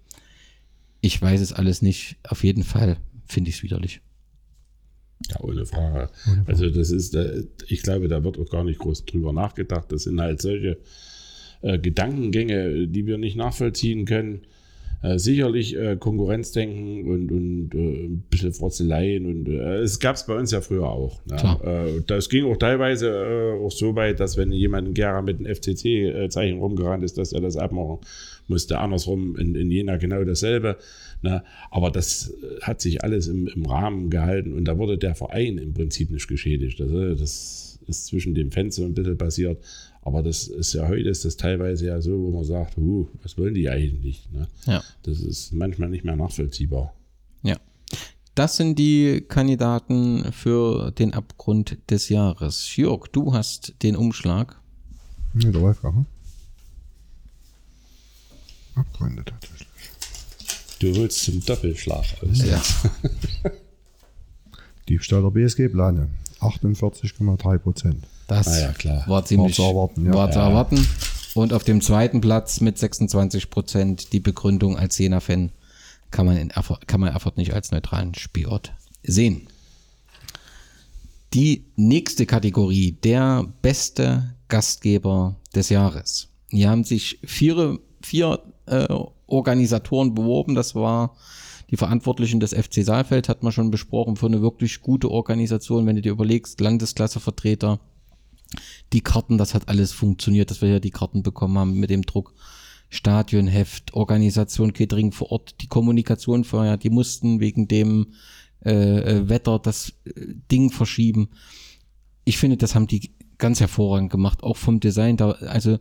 Ich weiß es alles nicht. Auf jeden Fall finde ich es widerlich. Ja, ohne Frage. Also das ist, äh, ich glaube, da wird auch gar nicht groß drüber nachgedacht. Das sind halt solche äh, Gedankengänge, die wir nicht nachvollziehen können. Äh, sicherlich äh, Konkurrenzdenken und, und äh, ein bisschen Frotzeleien und äh, es gab es bei uns ja früher auch. Ne? Äh, das ging auch teilweise äh, auch so weit, dass wenn jemand in Gera mit einem FCC-Zeichen rumgerannt ist, dass er das abmachen musste. Andersrum in, in Jena genau dasselbe. Ne? Aber das hat sich alles im, im Rahmen gehalten und da wurde der Verein im Prinzip nicht geschädigt. Also das ist zwischen den Fans so ein bisschen passiert. Aber das ist ja heute ist das teilweise ja so, wo man sagt, uh, was wollen die eigentlich? Ne? Ja. Das ist manchmal nicht mehr nachvollziehbar. Ja. Das sind die Kandidaten für den Abgrund des Jahres. Jörg, du hast den Umschlag. Nee, der Wolfgang. Hm? Abgründe tatsächlich. Du holst zum Doppelschlag aus. Ja. Diebstahl der BSG-Plane. 48,3 Prozent. Das Ah ja, klar. war ziemlich War zu erwarten, ja. war zu erwarten. Und auf dem zweiten Platz mit 26 Prozent die Begründung als Jena-Fan kann man in Erfurt, kann man Erfurt nicht als neutralen Spielort sehen. Die nächste Kategorie, der beste Gastgeber des Jahres. Hier haben sich vier, vier äh, Organisatoren beworben. Das war die Verantwortlichen des FC Saalfeld, hat man schon besprochen, für eine wirklich gute Organisation. Wenn du dir überlegst, Landesklassevertreter, die Karten, das hat alles funktioniert, dass wir ja die Karten bekommen haben mit dem Druck. Stadionheft, Organisation, Catering vor Ort, die Kommunikation vorher, die mussten wegen dem äh, äh, Wetter das äh, Ding verschieben. Ich finde, das haben die ganz hervorragend gemacht, auch vom Design. Da, also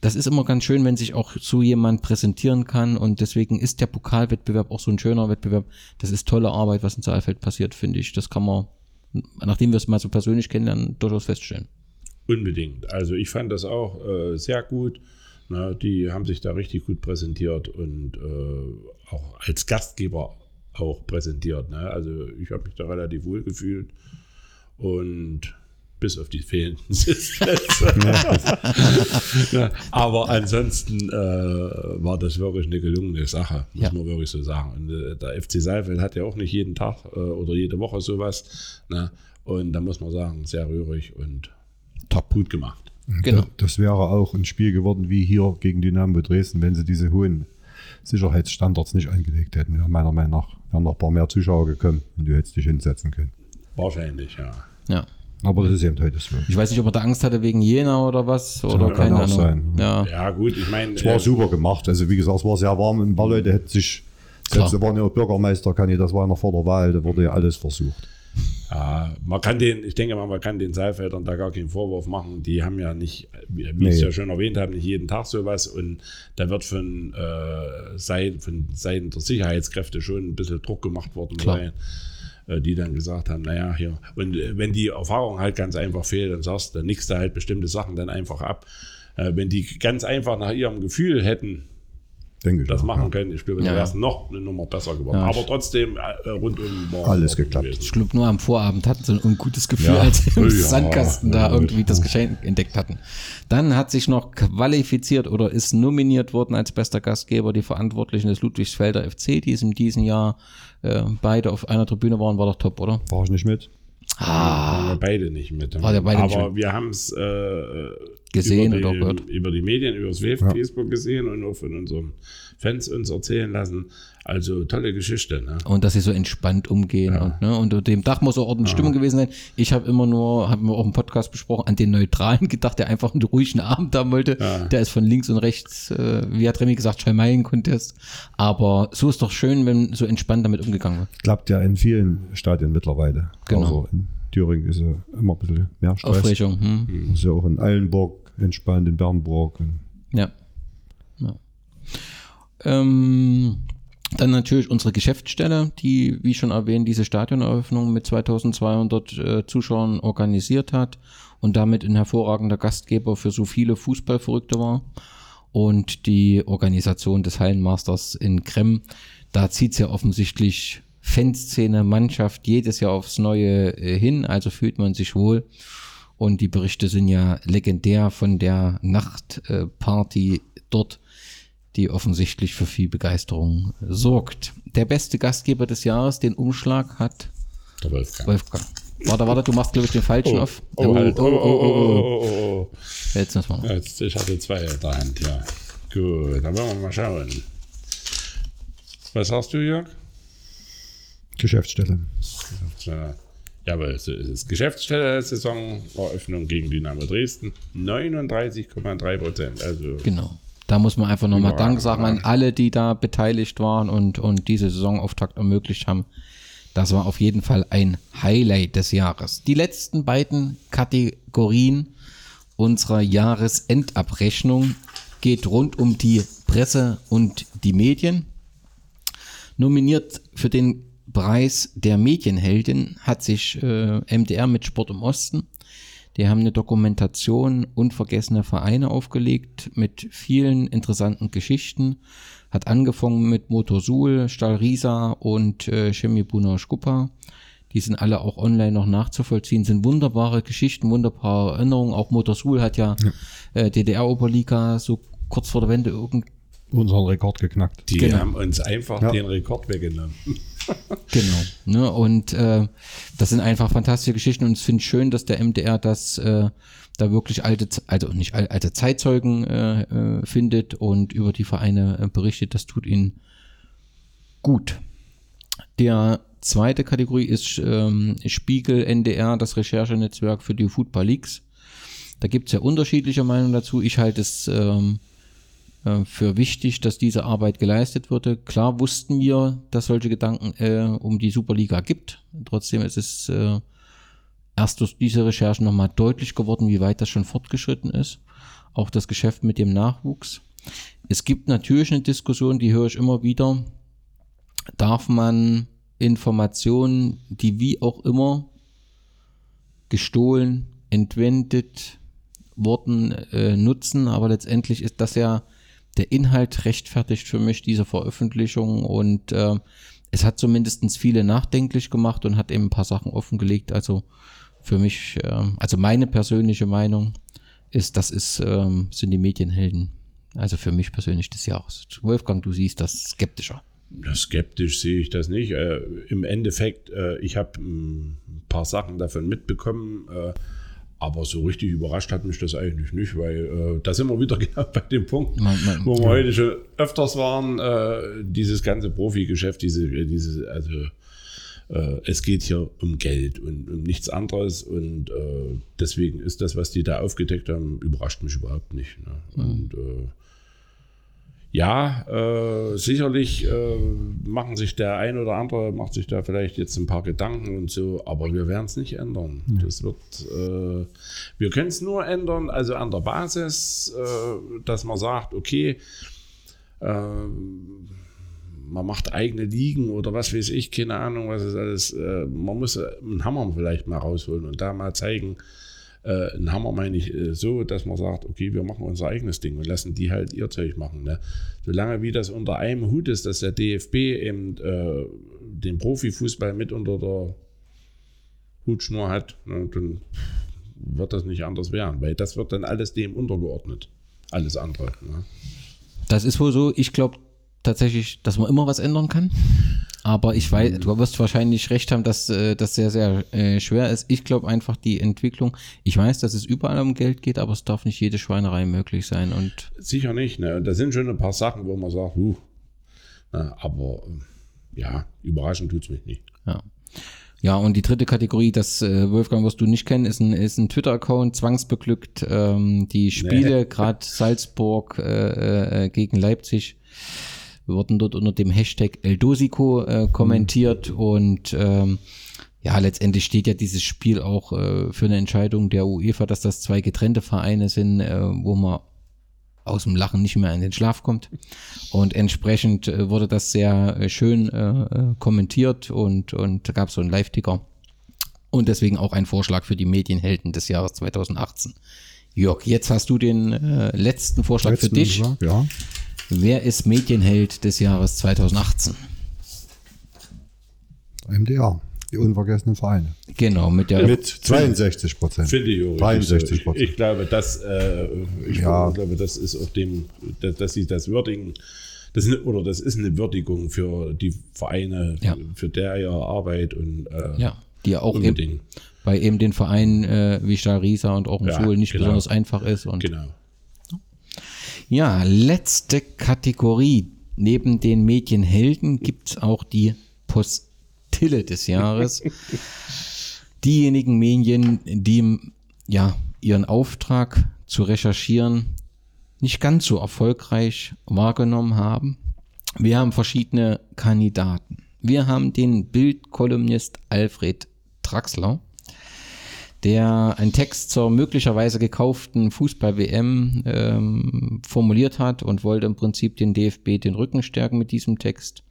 das ist immer ganz schön, wenn sich auch so jemand präsentieren kann und deswegen ist der Pokalwettbewerb auch so ein schöner Wettbewerb. Das ist tolle Arbeit, was in Saalfeld passiert, finde ich. Das kann man, nachdem wir es mal so persönlich kennenlernen, durchaus feststellen. Unbedingt. Also ich fand das auch äh, sehr gut. Na, die haben sich da richtig gut präsentiert und äh, auch als Gastgeber auch präsentiert. Ne? Also ich habe mich da relativ wohl gefühlt und bis auf die fehlenden Sitzplätze. ja, aber ansonsten äh, war das wirklich eine gelungene Sache, muss Ja. man wirklich so sagen. Und, äh, der FC Saalfeld hat ja auch nicht jeden Tag äh, oder jede Woche sowas. Ne? Und da muss man sagen, sehr rührig und top gut gemacht. Genau. Das wäre auch ein Spiel geworden wie hier gegen Dynamo Dresden, wenn sie diese hohen Sicherheitsstandards nicht eingelegt hätten. Ja, meiner Meinung nach wären noch ein paar mehr Zuschauer gekommen und du hättest dich hinsetzen können. Wahrscheinlich, ja. Ja. Aber das ist eben heute so. Ich weiß nicht, ob er da Angst hatte wegen Jena oder was oder kann keine auch Ahnung. sein. Ja. Ja, gut, ich meine. Es war äh, super gemacht. Also wie gesagt, es war sehr warm. Ein paar Leute hätten sich, selbst da waren ja Bürgermeisterkandidat, das war noch vor der Wahl, da wurde ja alles versucht. Ja, man kann den, ich denke mal, man kann den Saalfeldern da gar keinen Vorwurf machen. Die haben ja nicht, wie Nee. ich es ja schon erwähnt habe, nicht jeden Tag sowas. Und da wird von, äh, Seiten, von Seiten der Sicherheitskräfte schon ein bisschen Druck gemacht worden Klar. sein, die dann gesagt haben, naja, hier. Und äh, wenn die Erfahrung halt ganz einfach fehlt, dann sagst du, dann nickst du halt bestimmte Sachen dann einfach ab. Äh, wenn die ganz einfach nach ihrem Gefühl hätten, Denke ich. das auch, machen ja. können, ich glaube, Ja. dann wäre es noch eine Nummer besser geworden. Ja, Aber trotzdem, äh, rundum war Alles geklappt. gewesen. Ich glaube, nur am Vorabend hatten sie ein ungutes Gefühl, Ja. als sie im Ja, Sandkasten da ja, irgendwie das Geschenk entdeckt hatten. Dann hat sich noch qualifiziert oder ist nominiert worden als bester Gastgeber die Verantwortlichen des Ludwigsfelder FC, die in diesem Jahr äh, beide auf einer Tribüne waren, war doch top, oder? War ich nicht mit. waren wir beide nicht mit. War der beide Aber nicht mit. wir haben es äh, Gesehen über, oder die, gehört. über die Medien, über das Facebook gesehen und auch von unseren Fans uns erzählen lassen. Also tolle Geschichte. Ne? Und dass sie so entspannt umgehen und ne, unter dem Dach muss auch ordentlich Stimmung gewesen sein. Ich habe immer nur, haben wir auch im Podcast besprochen, an den Neutralen gedacht, der einfach einen ruhigen Abend haben wollte. Der ist von links und rechts, äh, wie hat Remy gesagt, Schallmeilen-Contest. Aber so ist doch schön, wenn so entspannt damit umgegangen wird. Klappt ja in vielen Stadien mittlerweile. Genau. Also in Thüringen ist ja immer ein bisschen mehr Stress. Aufregung. Hm. Ist ja auch in Eilenburg entspannt, in Bernburg. Ja. ja. Ähm, dann natürlich unsere Geschäftsstelle, die, wie schon erwähnt, diese Stadioneröffnung mit 2200 äh, Zuschauern organisiert hat und damit ein hervorragender Gastgeber für so viele Fußballverrückte war. Und die Organisation des Hallenmasters in Krem, da zieht ja offensichtlich Fanszene, Mannschaft jedes Jahr aufs Neue äh, hin, also fühlt man sich wohl. Und die Berichte sind ja legendär von der Nachtparty dort, die offensichtlich für viel Begeisterung sorgt. Der beste Gastgeber des Jahres, den Umschlag hat Der Wolfgang. Wolfgang. Warte, warte, du machst, glaube ich, den falschen auf. Oh, oh, oh, oh, oh, oh, oh. Jetzt müssen wir. Jetzt, ich hatte zwei in der Hand, ja. Gut, dann wollen wir mal schauen. Was sagst du, Jörg? Geschäftsstelle. Ja, Ja, aber es ist Geschäftsstelle Saison Eröffnung gegen Dynamo Dresden 39,3 Prozent. Also Genau. Da muss man einfach nochmal Dank sagen an alle, die da beteiligt waren und, und diese Saisonauftakt ermöglicht haben. Das war auf jeden Fall ein Highlight des Jahres. Die letzten beiden Kategorien unserer Jahresendabrechnung geht rund um die Presse und die Medien. Nominiert für den Preis der Medienheldin hat sich äh, MDR mit Sport im Osten. Die haben eine Dokumentation unvergessene Vereine aufgelegt mit vielen interessanten Geschichten. Hat angefangen mit Motor Suhl, Stahl Riesa und äh, Chemie Buna Skupa, Die sind alle auch online noch nachzuvollziehen. Sind wunderbare Geschichten, wunderbare Erinnerungen. Auch Motorsul hat ja, ja. Äh, DDR-Oberliga so kurz vor der Wende irgend unseren Rekord geknackt. Die genau. haben uns einfach ja. den Rekord weggenommen. genau. Ne? Und äh, das sind einfach fantastische Geschichten und ich finde schön, dass der MDR das äh, da wirklich alte, also nicht alte Zeitzeugen äh, äh, findet und über die Vereine äh, berichtet. Das tut ihnen gut. Der zweite Kategorie ist ähm, Spiegel NDR, das Recherchenetzwerk für die Football Leagues. Da gibt es ja unterschiedliche Meinungen dazu. Ich halte es ähm, äh, für wichtig, dass diese Arbeit geleistet wurde. Klar wussten wir, dass solche Gedanken äh, um die Superliga gibt. Trotzdem ist es äh, erst durch diese Recherchen nochmal deutlich geworden, wie weit das schon fortgeschritten ist. Auch das Geschäft mit dem Nachwuchs. Es gibt natürlich eine Diskussion, die höre ich immer wieder. Darf man Informationen, die wie auch immer gestohlen, entwendet wurden, äh, nutzen? Aber letztendlich ist das ja der Inhalt rechtfertigt für mich diese Veröffentlichung und äh, es hat zumindest viele nachdenklich gemacht und hat eben ein paar Sachen offengelegt. Also für mich, äh, also meine persönliche Meinung ist, das ist, ähm, sind die Medienhelden. Also für mich persönlich des Jahres. Wolfgang, du siehst das skeptischer. Skeptisch sehe ich das nicht. Äh, Im Endeffekt, äh, ich habe ein paar Sachen davon mitbekommen. Äh, aber so richtig überrascht hat mich das eigentlich nicht, weil äh, da sind wir wieder genau bei dem Punkt, man, man, wo wir ja. heute schon öfters waren. Äh, dieses ganze Profigeschäft, diese, diese, also äh, es geht hier um Geld und um nichts anderes. Und äh, deswegen ist das, was die da aufgedeckt haben, überrascht mich überhaupt nicht. Ne? Mhm. Und äh, ja, äh, sicherlich äh, machen sich der ein oder andere, macht sich da vielleicht jetzt ein paar Gedanken und so, aber wir werden es nicht ändern. Ja. Das wird, äh, wir können es nur ändern, also an der Basis, äh, dass man sagt, okay, äh, man macht eigene Ligen oder was weiß ich, keine Ahnung, was ist alles. Äh, man muss einen Hammer vielleicht mal rausholen und da mal zeigen, äh, ein Hammer meine ich äh, so, dass man sagt, okay, wir machen unser eigenes Ding und lassen die halt ihr Zeug machen. Ne? Solange wie das unter einem Hut ist, dass der DFB eben äh, den Profifußball mit unter der Hutschnur hat, ne, dann wird das nicht anders werden, weil das wird dann alles dem untergeordnet. Alles andere. Ne? Das ist wohl so. Ich glaube tatsächlich, dass man immer was ändern kann. Aber ich weiß, du wirst wahrscheinlich recht haben, dass äh, das sehr, sehr äh, schwer ist. Ich glaube einfach die Entwicklung, ich weiß, dass es überall um Geld geht, aber es darf nicht jede Schweinerei möglich sein. Und Sicher nicht, ne? Und da sind schon ein paar Sachen, wo man sagt, huh, na, aber ja, überraschend tut es mich nicht. Ja. Ja, und die dritte Kategorie, das äh, Wolfgang wirst du nicht kennen, ist ein, ist ein Twitter-Account, zwangsbeglückt. Ähm, die Spiele, nee. gerade Salzburg äh, äh, gegen Leipzig, wurden dort unter dem Hashtag Eldosico äh, kommentiert mhm. und ähm, ja, letztendlich steht ja dieses Spiel auch äh, für eine Entscheidung der UEFA, dass das zwei getrennte Vereine sind, äh, wo man aus dem Lachen nicht mehr in den Schlaf kommt. Und entsprechend äh, wurde das sehr äh, schön äh, äh kommentiert und, und da gab es so einen Live-Ticker. Und deswegen auch ein Vorschlag für die Medienhelden des Jahres 2018. Jörg, jetzt hast du den letzten Vorschlag letzten für dich. Ja. Wer ist Medienheld des Jahres 2018? MDR, die unvergessenen Vereine. Genau, mit der mit 62 Prozent. Finde ich auch. 63 Prozent. Ich, ich, glaube, das, äh, ich ja. glaube, das ist auch dem, dass, dass sie das würdigen. Das ist eine, oder das ist eine Würdigung für die Vereine, ja. für der ihre Arbeit und äh, ja, die auch eben, bei eben den Vereinen äh, wie Stahl Riesa und auch im ja, Schul nicht genau. besonders einfach ist. Und genau. Ja, letzte Kategorie. Neben den Medienhelden gibt es auch die Postille des Jahres. Diejenigen Medien, die ja, ihren Auftrag zu recherchieren nicht ganz so erfolgreich wahrgenommen haben. Wir haben verschiedene Kandidaten. Wir haben den Bildkolumnist Alfred Traxler der einen Text zur möglicherweise gekauften Fußball-WM ähm, formuliert hat und wollte im Prinzip den DFB den Rücken stärken mit diesem Text.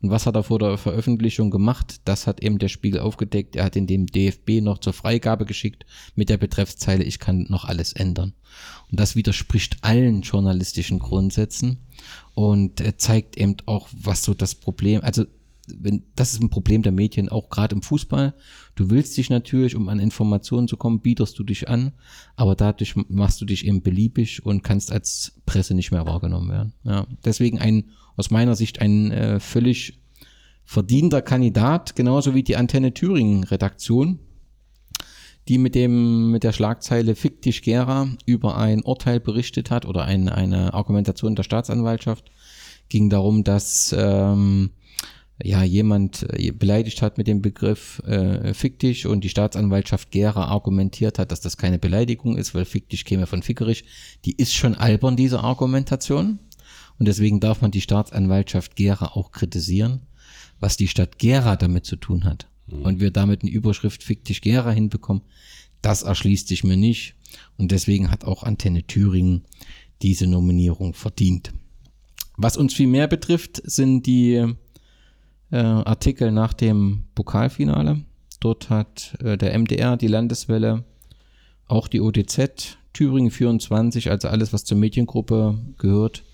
Und was hat er vor der Veröffentlichung gemacht? Das hat eben der Spiegel aufgedeckt. Er hat in dem DFB noch zur Freigabe geschickt mit der Betreffszeile, ich kann noch alles ändern. Und das widerspricht allen journalistischen Grundsätzen und er zeigt eben auch, was so das Problem, also wenn, das ist ein Problem der Medien, auch gerade im Fußball. Du willst dich natürlich, um an Informationen zu kommen, bietest du dich an, aber dadurch machst du dich eben beliebig und kannst als Presse nicht mehr wahrgenommen werden. Ja, deswegen ein, aus meiner Sicht ein äh, völlig verdienter Kandidat, genauso wie die Antenne Thüringen Redaktion, die mit dem, mit der Schlagzeile Fick dich Gera über ein Urteil berichtet hat oder ein, eine Argumentation der Staatsanwaltschaft ging darum, dass ähm, ja jemand äh, beleidigt hat mit dem Begriff äh, fick dich und die Staatsanwaltschaft Gera argumentiert hat, dass das keine Beleidigung ist, weil fick dich käme von fickerig. Die ist schon albern, diese Argumentation. Und deswegen darf man die Staatsanwaltschaft Gera auch kritisieren, was die Stadt Gera damit zu tun hat. Mhm. Und wir damit eine Überschrift fick dich Gera hinbekommen, das erschließt sich mir nicht. Und deswegen hat auch Antenne Thüringen diese Nominierung verdient. Was uns viel mehr betrifft, sind die äh, Artikel nach dem Pokalfinale. Dort hat äh, der MDR, die Landeswelle, auch die OTZ, Thüringen 24, also alles, was zur Mediengruppe gehört,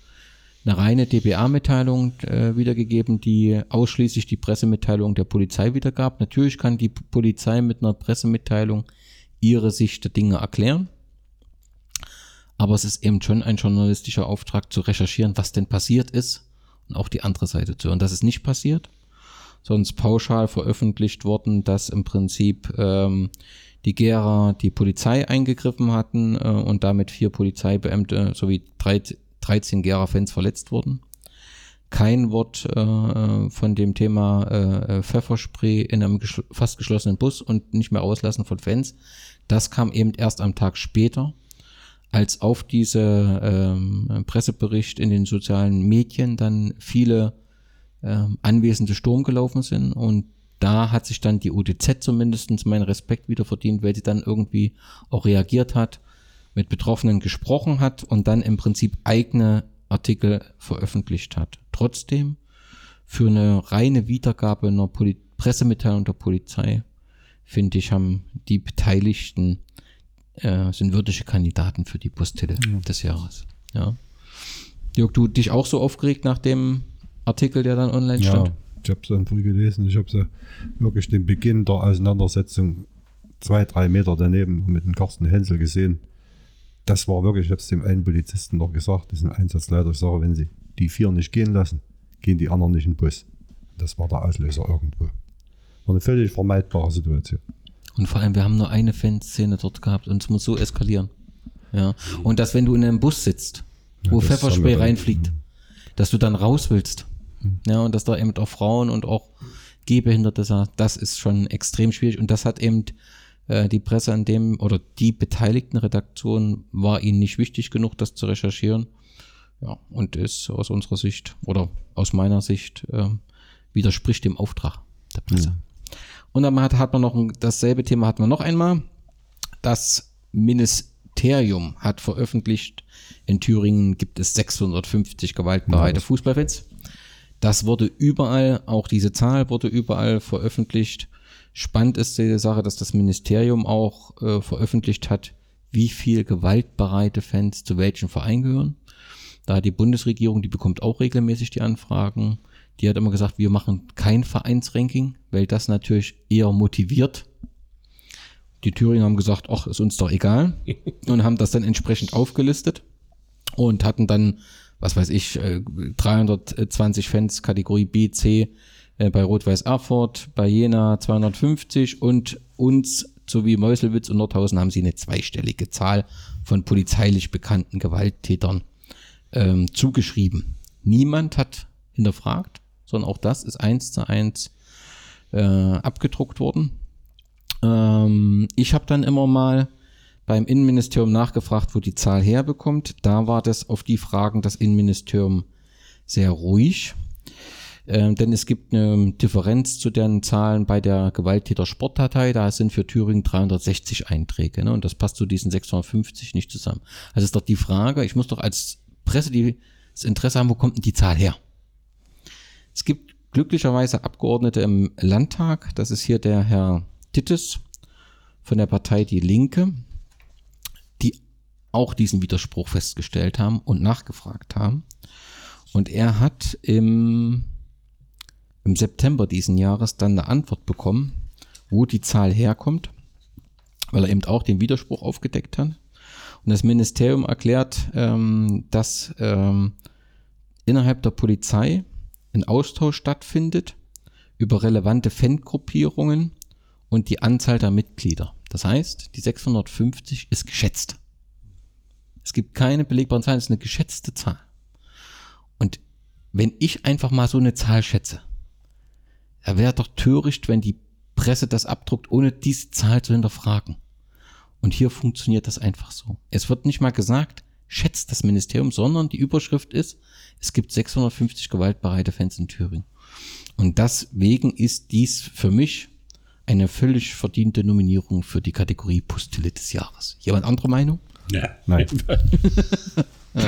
eine reine DBA-Mitteilung äh, wiedergegeben, die ausschließlich die Pressemitteilung der Polizei wiedergab. Natürlich kann die Polizei mit einer Pressemitteilung ihre Sicht der Dinge erklären. Aber es ist eben schon ein journalistischer Auftrag zu recherchieren, was denn passiert ist und auch die andere Seite zu hören. Das ist nicht passiert, sonst pauschal veröffentlicht worden, dass im Prinzip ähm, die Gera die Polizei eingegriffen hatten äh, und damit vier Polizeibeamte sowie drei, 13 Gera-Fans verletzt wurden. Kein Wort äh, von dem Thema äh, Pfefferspray in einem geschl fast geschlossenen Bus und nicht mehr auslassen von Fans. Das kam eben erst am Tag später als auf diese ähm, Pressebericht in den sozialen Medien dann viele ähm, anwesende Sturm gelaufen sind und da hat sich dann die UDZ zumindest meinen Respekt wieder verdient, weil sie dann irgendwie auch reagiert hat, mit Betroffenen gesprochen hat und dann im Prinzip eigene Artikel veröffentlicht hat. Trotzdem für eine reine Wiedergabe einer Poli Pressemitteilung der Polizei, finde ich, haben die Beteiligten äh, sind würdige Kandidaten für die Postille ja. des Jahres. Ja. Jörg, du dich auch so aufgeregt nach dem Artikel, der dann online ja, stand? Ich habe es dann früh gelesen. Ich habe so wirklich den Beginn der Auseinandersetzung zwei, drei Meter daneben mit dem Carsten Hensel gesehen. Das war wirklich, ich habe es dem einen Polizisten noch gesagt, diesem Einsatzleiter, ich sage, wenn sie die vier nicht gehen lassen, gehen die anderen nicht in den Bus. Das war der Auslöser irgendwo. War eine völlig vermeidbare Situation. Und vor allem, wir haben nur eine Fanszene dort gehabt und es muss so eskalieren. Ja. Und dass, wenn du in einem Bus sitzt, wo ja, Pfefferspray reinfliegt, mhm. dass du dann raus willst. Mhm. Ja, und dass da eben auch Frauen und auch Gehbehinderte sind, das ist schon extrem schwierig. Und das hat eben äh, die Presse an dem oder die beteiligten Redaktionen war ihnen nicht wichtig genug, das zu recherchieren. Ja, und ist aus unserer Sicht oder aus meiner Sicht äh, widerspricht dem Auftrag der Presse. Mhm. Und dann hat, hat man noch ein, dasselbe Thema hat man noch einmal. Das Ministerium hat veröffentlicht, in Thüringen gibt es 650 gewaltbereite Fußballfans. Das wurde überall, auch diese Zahl wurde überall veröffentlicht. Spannend ist die Sache, dass das Ministerium auch äh, veröffentlicht hat, wie viel gewaltbereite Fans zu welchem Verein gehören. Da die Bundesregierung, die bekommt auch regelmäßig die Anfragen. Die hat immer gesagt, wir machen kein Vereinsranking, weil das natürlich eher motiviert. Die Thüringer haben gesagt, ach, ist uns doch egal. und haben das dann entsprechend aufgelistet und hatten dann, was weiß ich, 320 äh, Fans Kategorie B, C äh, bei Rot-Weiß Erfurt, bei Jena 250 und uns sowie Meuselwitz und Nordhausen haben sie eine zweistellige Zahl von polizeilich bekannten Gewalttätern ähm, zugeschrieben. Niemand hat hinterfragt, sondern auch das ist eins zu eins äh, abgedruckt worden. Ähm, ich habe dann immer mal beim Innenministerium nachgefragt, wo die Zahl herbekommt. Da war das auf die Fragen das Innenministerium sehr ruhig. Ähm, denn es gibt eine Differenz zu den Zahlen bei der Gewalttäter-Sportdatei. Da sind für Thüringen 360 Einträge. Ne? Und das passt zu diesen 650 nicht zusammen. Also ist doch die Frage, ich muss doch als Presse die, das Interesse haben, wo kommt denn die Zahl her? Es gibt glücklicherweise Abgeordnete im Landtag. Das ist hier der Herr Tittes von der Partei Die Linke, auch diesen Widerspruch festgestellt haben und nachgefragt haben. Und er hat im im September diesen Jahres dann eine Antwort bekommen, wo die Zahl herkommt, weil er eben auch den Widerspruch aufgedeckt hat. Und das Ministerium erklärt, ähm, dass ähm, innerhalb der Polizei ein Austausch stattfindet über relevante Fangruppierungen und die Anzahl der Mitglieder. Das heißt, die 650 ist geschätzt. Es gibt keine belegbaren Zahlen, es ist eine geschätzte Zahl. Und wenn ich einfach mal so eine Zahl schätze, da wäre doch töricht, wenn die Presse das abdruckt, ohne diese Zahl zu hinterfragen. Und hier funktioniert das einfach so. Es wird nicht mal gesagt, schätzt das Ministerium, sondern die Überschrift ist, es gibt 650 gewaltbereite Fans in Thüringen. Und deswegen ist dies für mich eine völlig verdiente Nominierung für die Kategorie Pustille des Jahres. Jemand andere Meinung? Ja, Nein.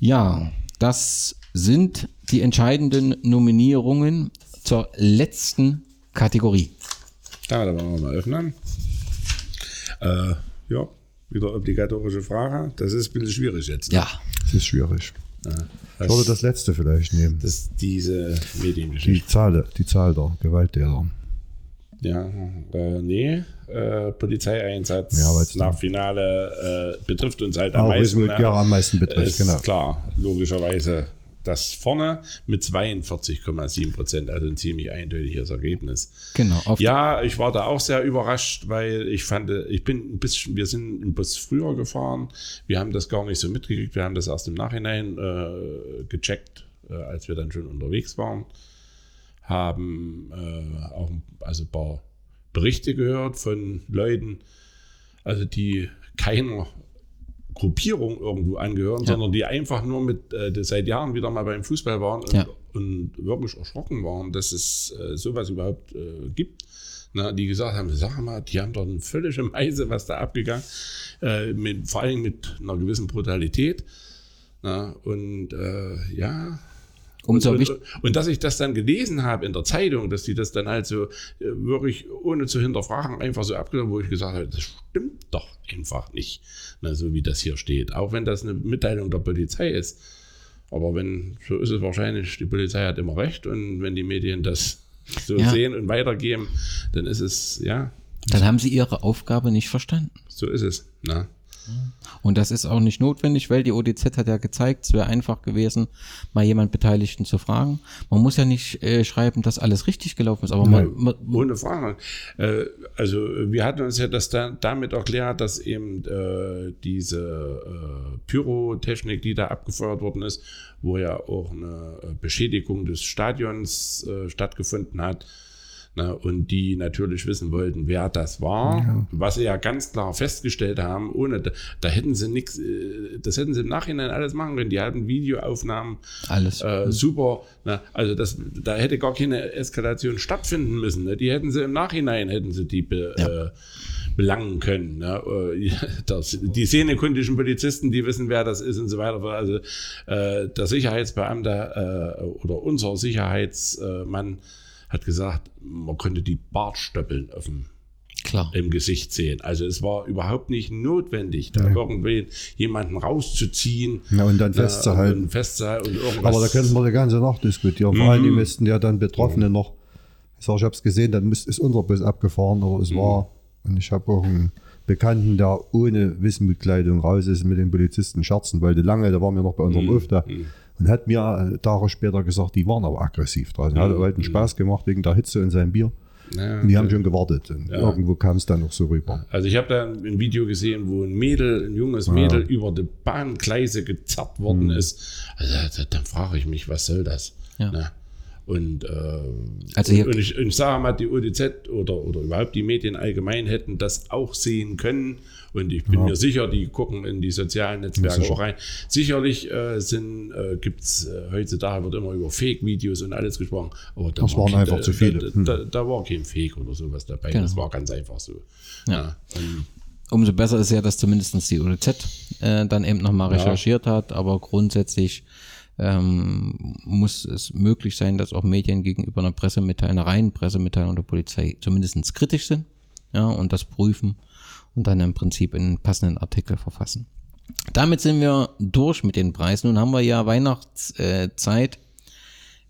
Ja, das sind die entscheidenden Nominierungen zur letzten Kategorie. Da, da wollen wir mal öffnen. Äh, ja, wieder obligatorische Frage. Das ist ein bisschen schwierig jetzt. ne? Ja, Das ist schwierig. Ja, Ich würde das, letzte vielleicht nehmen. das ist diese Die Mediengeschichte. Zahl, die Zahl der Gewalttäter. Ja, äh, nee, äh, Polizeieinsatz Ja, nach Finale äh, betrifft uns halt am es meisten. wird ja am meisten betrifft, ist genau. klar, logischerweise das vorne mit 42,7 Prozent, also ein ziemlich eindeutiges Ergebnis. genau. Ja, ich war da auch sehr überrascht, weil ich fand, ich bin ein bisschen, wir sind ein Bus früher gefahren. Wir haben das gar nicht so mitgekriegt. Wir haben das erst im Nachhinein äh, gecheckt, äh, als wir dann schon unterwegs waren. Haben äh, auch also ein paar Berichte gehört von Leuten, also die keiner Gruppierung irgendwo angehören, sondern die einfach nur mit äh, seit Jahren wieder mal beim Fußball waren und, Ja. und wirklich erschrocken waren, dass es äh, sowas überhaupt äh, gibt. Na, die gesagt haben, sag mal, die haben doch eine völlige Meise, was da abgegangen, äh, mit, vor allem mit einer gewissen Brutalität. Na, und äh, ja, Umso und, und, und dass ich das dann gelesen habe in der Zeitung, dass die das dann halt so äh, wirklich ohne zu hinterfragen einfach so abgenommen, wo ich gesagt habe, das stimmt doch einfach nicht, na, so wie das hier steht. Auch wenn das eine Mitteilung der Polizei ist. Aber wenn, so ist es wahrscheinlich, die Polizei hat immer recht und wenn die Medien das so Ja. sehen und weitergeben, dann ist es, ja, Dann haben sie ihre Aufgabe nicht verstanden. so ist es. Na. Und das ist auch nicht notwendig, weil die ODZ hat ja gezeigt, es wäre einfach gewesen, mal jemand Beteiligten zu fragen. Man muss ja nicht äh, schreiben, dass alles richtig gelaufen ist, aber man, man, Ohne Frage. Äh, also wir hatten uns ja das da, damit erklärt, dass eben äh, diese äh, Pyrotechnik, die da abgefeuert worden ist, wo ja auch eine äh, Beschädigung des Stadions äh, stattgefunden hat, na, und die natürlich wissen wollten, wer das war, was sie ja ganz klar festgestellt haben, ohne da, da hätten sie nichts, das hätten sie im Nachhinein alles machen können. Die hatten Videoaufnahmen, alles. äh, super. Na, also das, da hätte gar keine Eskalation stattfinden müssen. Ne? Die hätten sie im Nachhinein hätten sie die be, äh, belangen können. Ne? Äh, Das, die szenekundischen Polizisten, die wissen, wer das ist und so weiter. Also äh, der Sicherheitsbeamte äh, oder unser Sicherheitsmann hat gesagt, man konnte die Bartstöppeln auf dem Klar. im Gesicht sehen. Also es war überhaupt nicht notwendig, da irgendwie jemanden rauszuziehen. Ja, und dann na, festzuhalten. Und festzuhalten und. Aber da könnten wir die ganze Nacht diskutieren. Vor Mhm. allem, die müssten ja dann Betroffene noch. Ich sag, ich habe es gesehen, dann muss, ist unser Bus abgefahren, aber Mhm. es war, und ich habe auch einen Bekannten, der ohne Wissenbekleidung raus ist, mit den Polizisten scherzen wollte. Lange, da waren wir noch bei Mhm. unserem Hof da. Und hat mir äh, Tage später gesagt, die waren aber aggressiv draußen. Hat Mhm. halt einen Spaß gemacht wegen der Hitze und seinem Bier. Ja, Und die haben schon gewartet. Und irgendwo kam es dann noch so rüber. Also ich habe da ein Video gesehen, wo ein Mädel, ein junges Mädel über die Bahngleise gezerrt worden Mhm. ist. Also da- dann frage ich mich, was soll das? Ja. Und, äh, Also hier- und, und, ich, und ich sage mal, die ODZ oder, oder überhaupt die Medien allgemein hätten das auch sehen können. Und ich bin mir sicher, die gucken in die sozialen Netzwerke auch rein. Sicherlich äh, sind, äh, gibt es äh, heutzutage wird immer über Fake-Videos und alles gesprochen. Aber da Das waren kein- einfach da, zu viele. Hm. Da, da, da war kein Fake oder sowas dabei. Genau. Das war ganz einfach so. Ja. Und Umso besser ist ja, dass zumindest die ODZ äh, dann eben nochmal Ja. recherchiert hat, aber grundsätzlich ähm, muss es möglich sein, dass auch Medien gegenüber einer Pressemitteilung, einer reinen Pressemitteilung der Polizei zumindest kritisch sind ja, und das prüfen und dann im Prinzip einen passenden Artikel verfassen. Damit sind wir durch mit den Preisen. Nun haben wir ja Weihnachtszeit.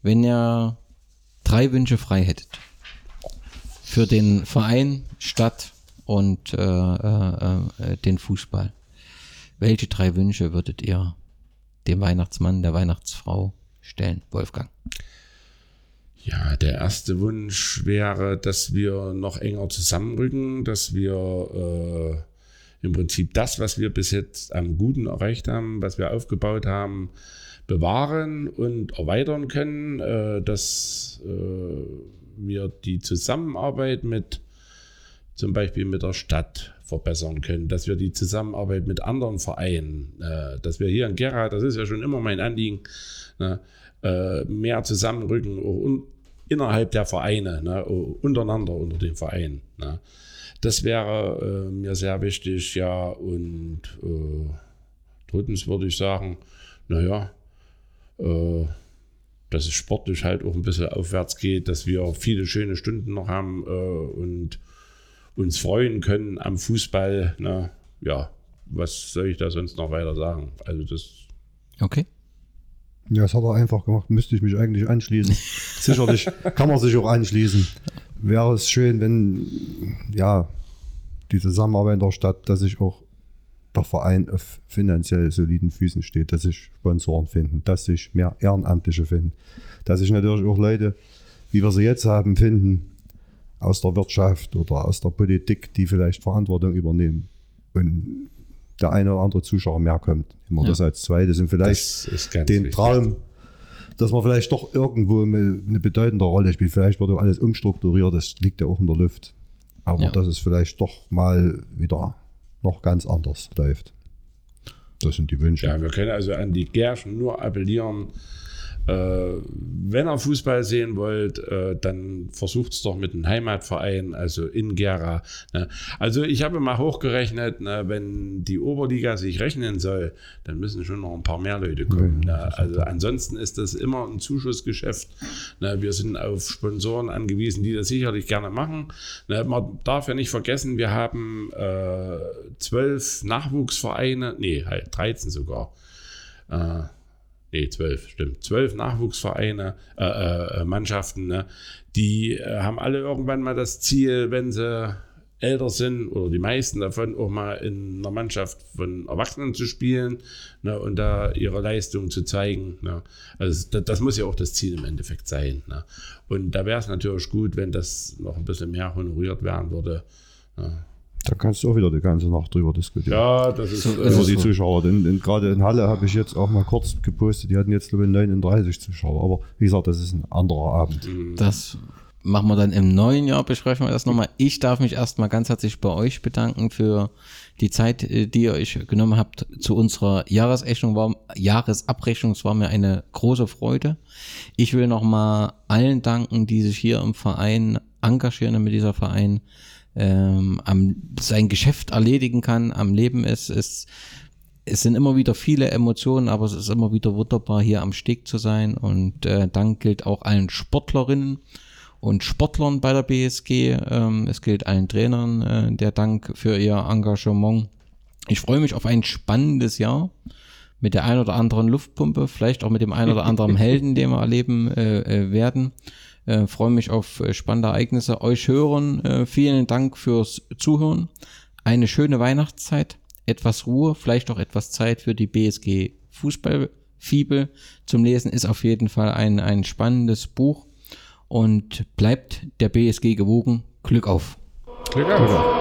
Wenn ja drei Wünsche frei hättet für den Verein, Stadt und äh, äh, äh, den Fußball, welche drei Wünsche würdet ihr dem Weihnachtsmann, der Weihnachtsfrau stellen, Wolfgang? Ja, der erste Wunsch wäre, dass wir noch enger zusammenrücken, dass wir äh, im Prinzip das, was wir bis jetzt am Guten erreicht haben, was wir aufgebaut haben, bewahren und erweitern können, äh, dass äh, wir die Zusammenarbeit mit zum Beispiel mit der Stadt verbessern können, dass wir die Zusammenarbeit mit anderen Vereinen, äh, dass wir hier in Gera, das ist ja schon immer mein Anliegen, ne, äh, mehr zusammenrücken, auch innerhalb der Vereine, ne, untereinander unter den Vereinen. Ne. Das wäre äh, mir sehr wichtig, ja. Und äh, drittens würde ich sagen, naja, äh, dass es sportlich halt auch ein bisschen aufwärts geht, dass wir viele schöne Stunden noch haben äh, und uns freuen können am Fußball. Ne? Ja, was soll ich da sonst noch weiter sagen? Also das. Okay. Ja, das hat er einfach gemacht. Müsste ich mich eigentlich anschließen. Sicherlich kann man sich auch anschließen. Wäre es schön, wenn ja die Zusammenarbeit in der Stadt, dass sich auch der Verein auf finanziell soliden Füßen steht, dass sich Sponsoren finden, dass sich mehr Ehrenamtliche finden, dass sich natürlich auch Leute, wie wir sie jetzt haben, finden aus der Wirtschaft oder aus der Politik, die vielleicht Verantwortung übernehmen. Und der eine oder andere Zuschauer mehr kommt. Immer ja. das als zweites und vielleicht den wichtig. Traum, dass man vielleicht doch irgendwo eine bedeutende Rolle spielt. Vielleicht wird alles umstrukturiert, das liegt ja auch in der Luft. Aber ja. dass es vielleicht doch mal wieder noch ganz anders läuft. Das sind die Wünsche. Ja, wir können also an die Gärschen nur appellieren, äh, wenn ihr Fußball sehen wollt, äh, dann versucht es doch mit einem Heimatverein, also in Gera. Ne? Also ich habe mal hochgerechnet, ne, wenn die Oberliga sich rechnen soll, dann müssen schon noch ein paar mehr Leute kommen. Ne? Also ansonsten ist das immer ein Zuschussgeschäft. Wir sind auf Sponsoren angewiesen, die das sicherlich gerne machen. Man darf ja nicht vergessen, wir haben äh, zwölf Nachwuchsvereine, nee, halt 13 sogar. Äh, nee, zwölf, stimmt, zwölf Nachwuchsvereine, äh, äh, Mannschaften, ne? die äh, haben alle irgendwann mal das Ziel, wenn sie älter sind oder die meisten davon auch mal in einer Mannschaft von Erwachsenen zu spielen ne, und da ihre Leistung zu zeigen. Ne. Also das, das, muss ja auch das Ziel im Endeffekt sein. Ne. Und da wäre es natürlich gut, wenn das noch ein bisschen mehr honoriert werden würde. Ne. Da kannst du auch wieder die ganze Nacht drüber diskutieren. Ja, das ist. Über also die Zuschauer. Denn, denn gerade in Halle habe ich jetzt auch mal kurz gepostet, die hatten jetzt glaube ich 39 Zuschauer. Aber wie gesagt, das ist ein anderer Abend. Mhm. Das machen wir dann im neuen Jahr, besprechen wir das nochmal. Ich darf mich erstmal ganz herzlich bei euch bedanken für die Zeit, äh, die ihr euch genommen habt zu unserer Jahresrechnung war, Jahresabrechnung. Es war mir eine große Freude. Ich will nochmal allen danken, die sich hier im Verein engagieren, damit dieser Verein ähm, am, sein Geschäft erledigen kann, am Leben ist. Es, es sind immer wieder viele Emotionen, aber es ist immer wieder wunderbar, hier am Steg zu sein. Und äh, Dank gilt auch allen Sportlerinnen und Sportlern bei der BSG. Ähm, es gilt allen Trainern äh, der Dank für ihr Engagement. Ich freue mich auf ein spannendes Jahr mit der ein oder anderen Luftpumpe, vielleicht auch mit dem ein oder anderen Helden, den wir erleben äh, äh werden. Äh, Freue mich auf äh, spannende Ereignisse. Euch hören. Äh, vielen Dank fürs Zuhören. Eine schöne Weihnachtszeit. Etwas Ruhe, vielleicht auch etwas Zeit für die BSG Fußballfibel zum Lesen ist auf jeden Fall ein, ein spannendes Buch und bleibt der BSG gewogen. Glück auf. Glück auf.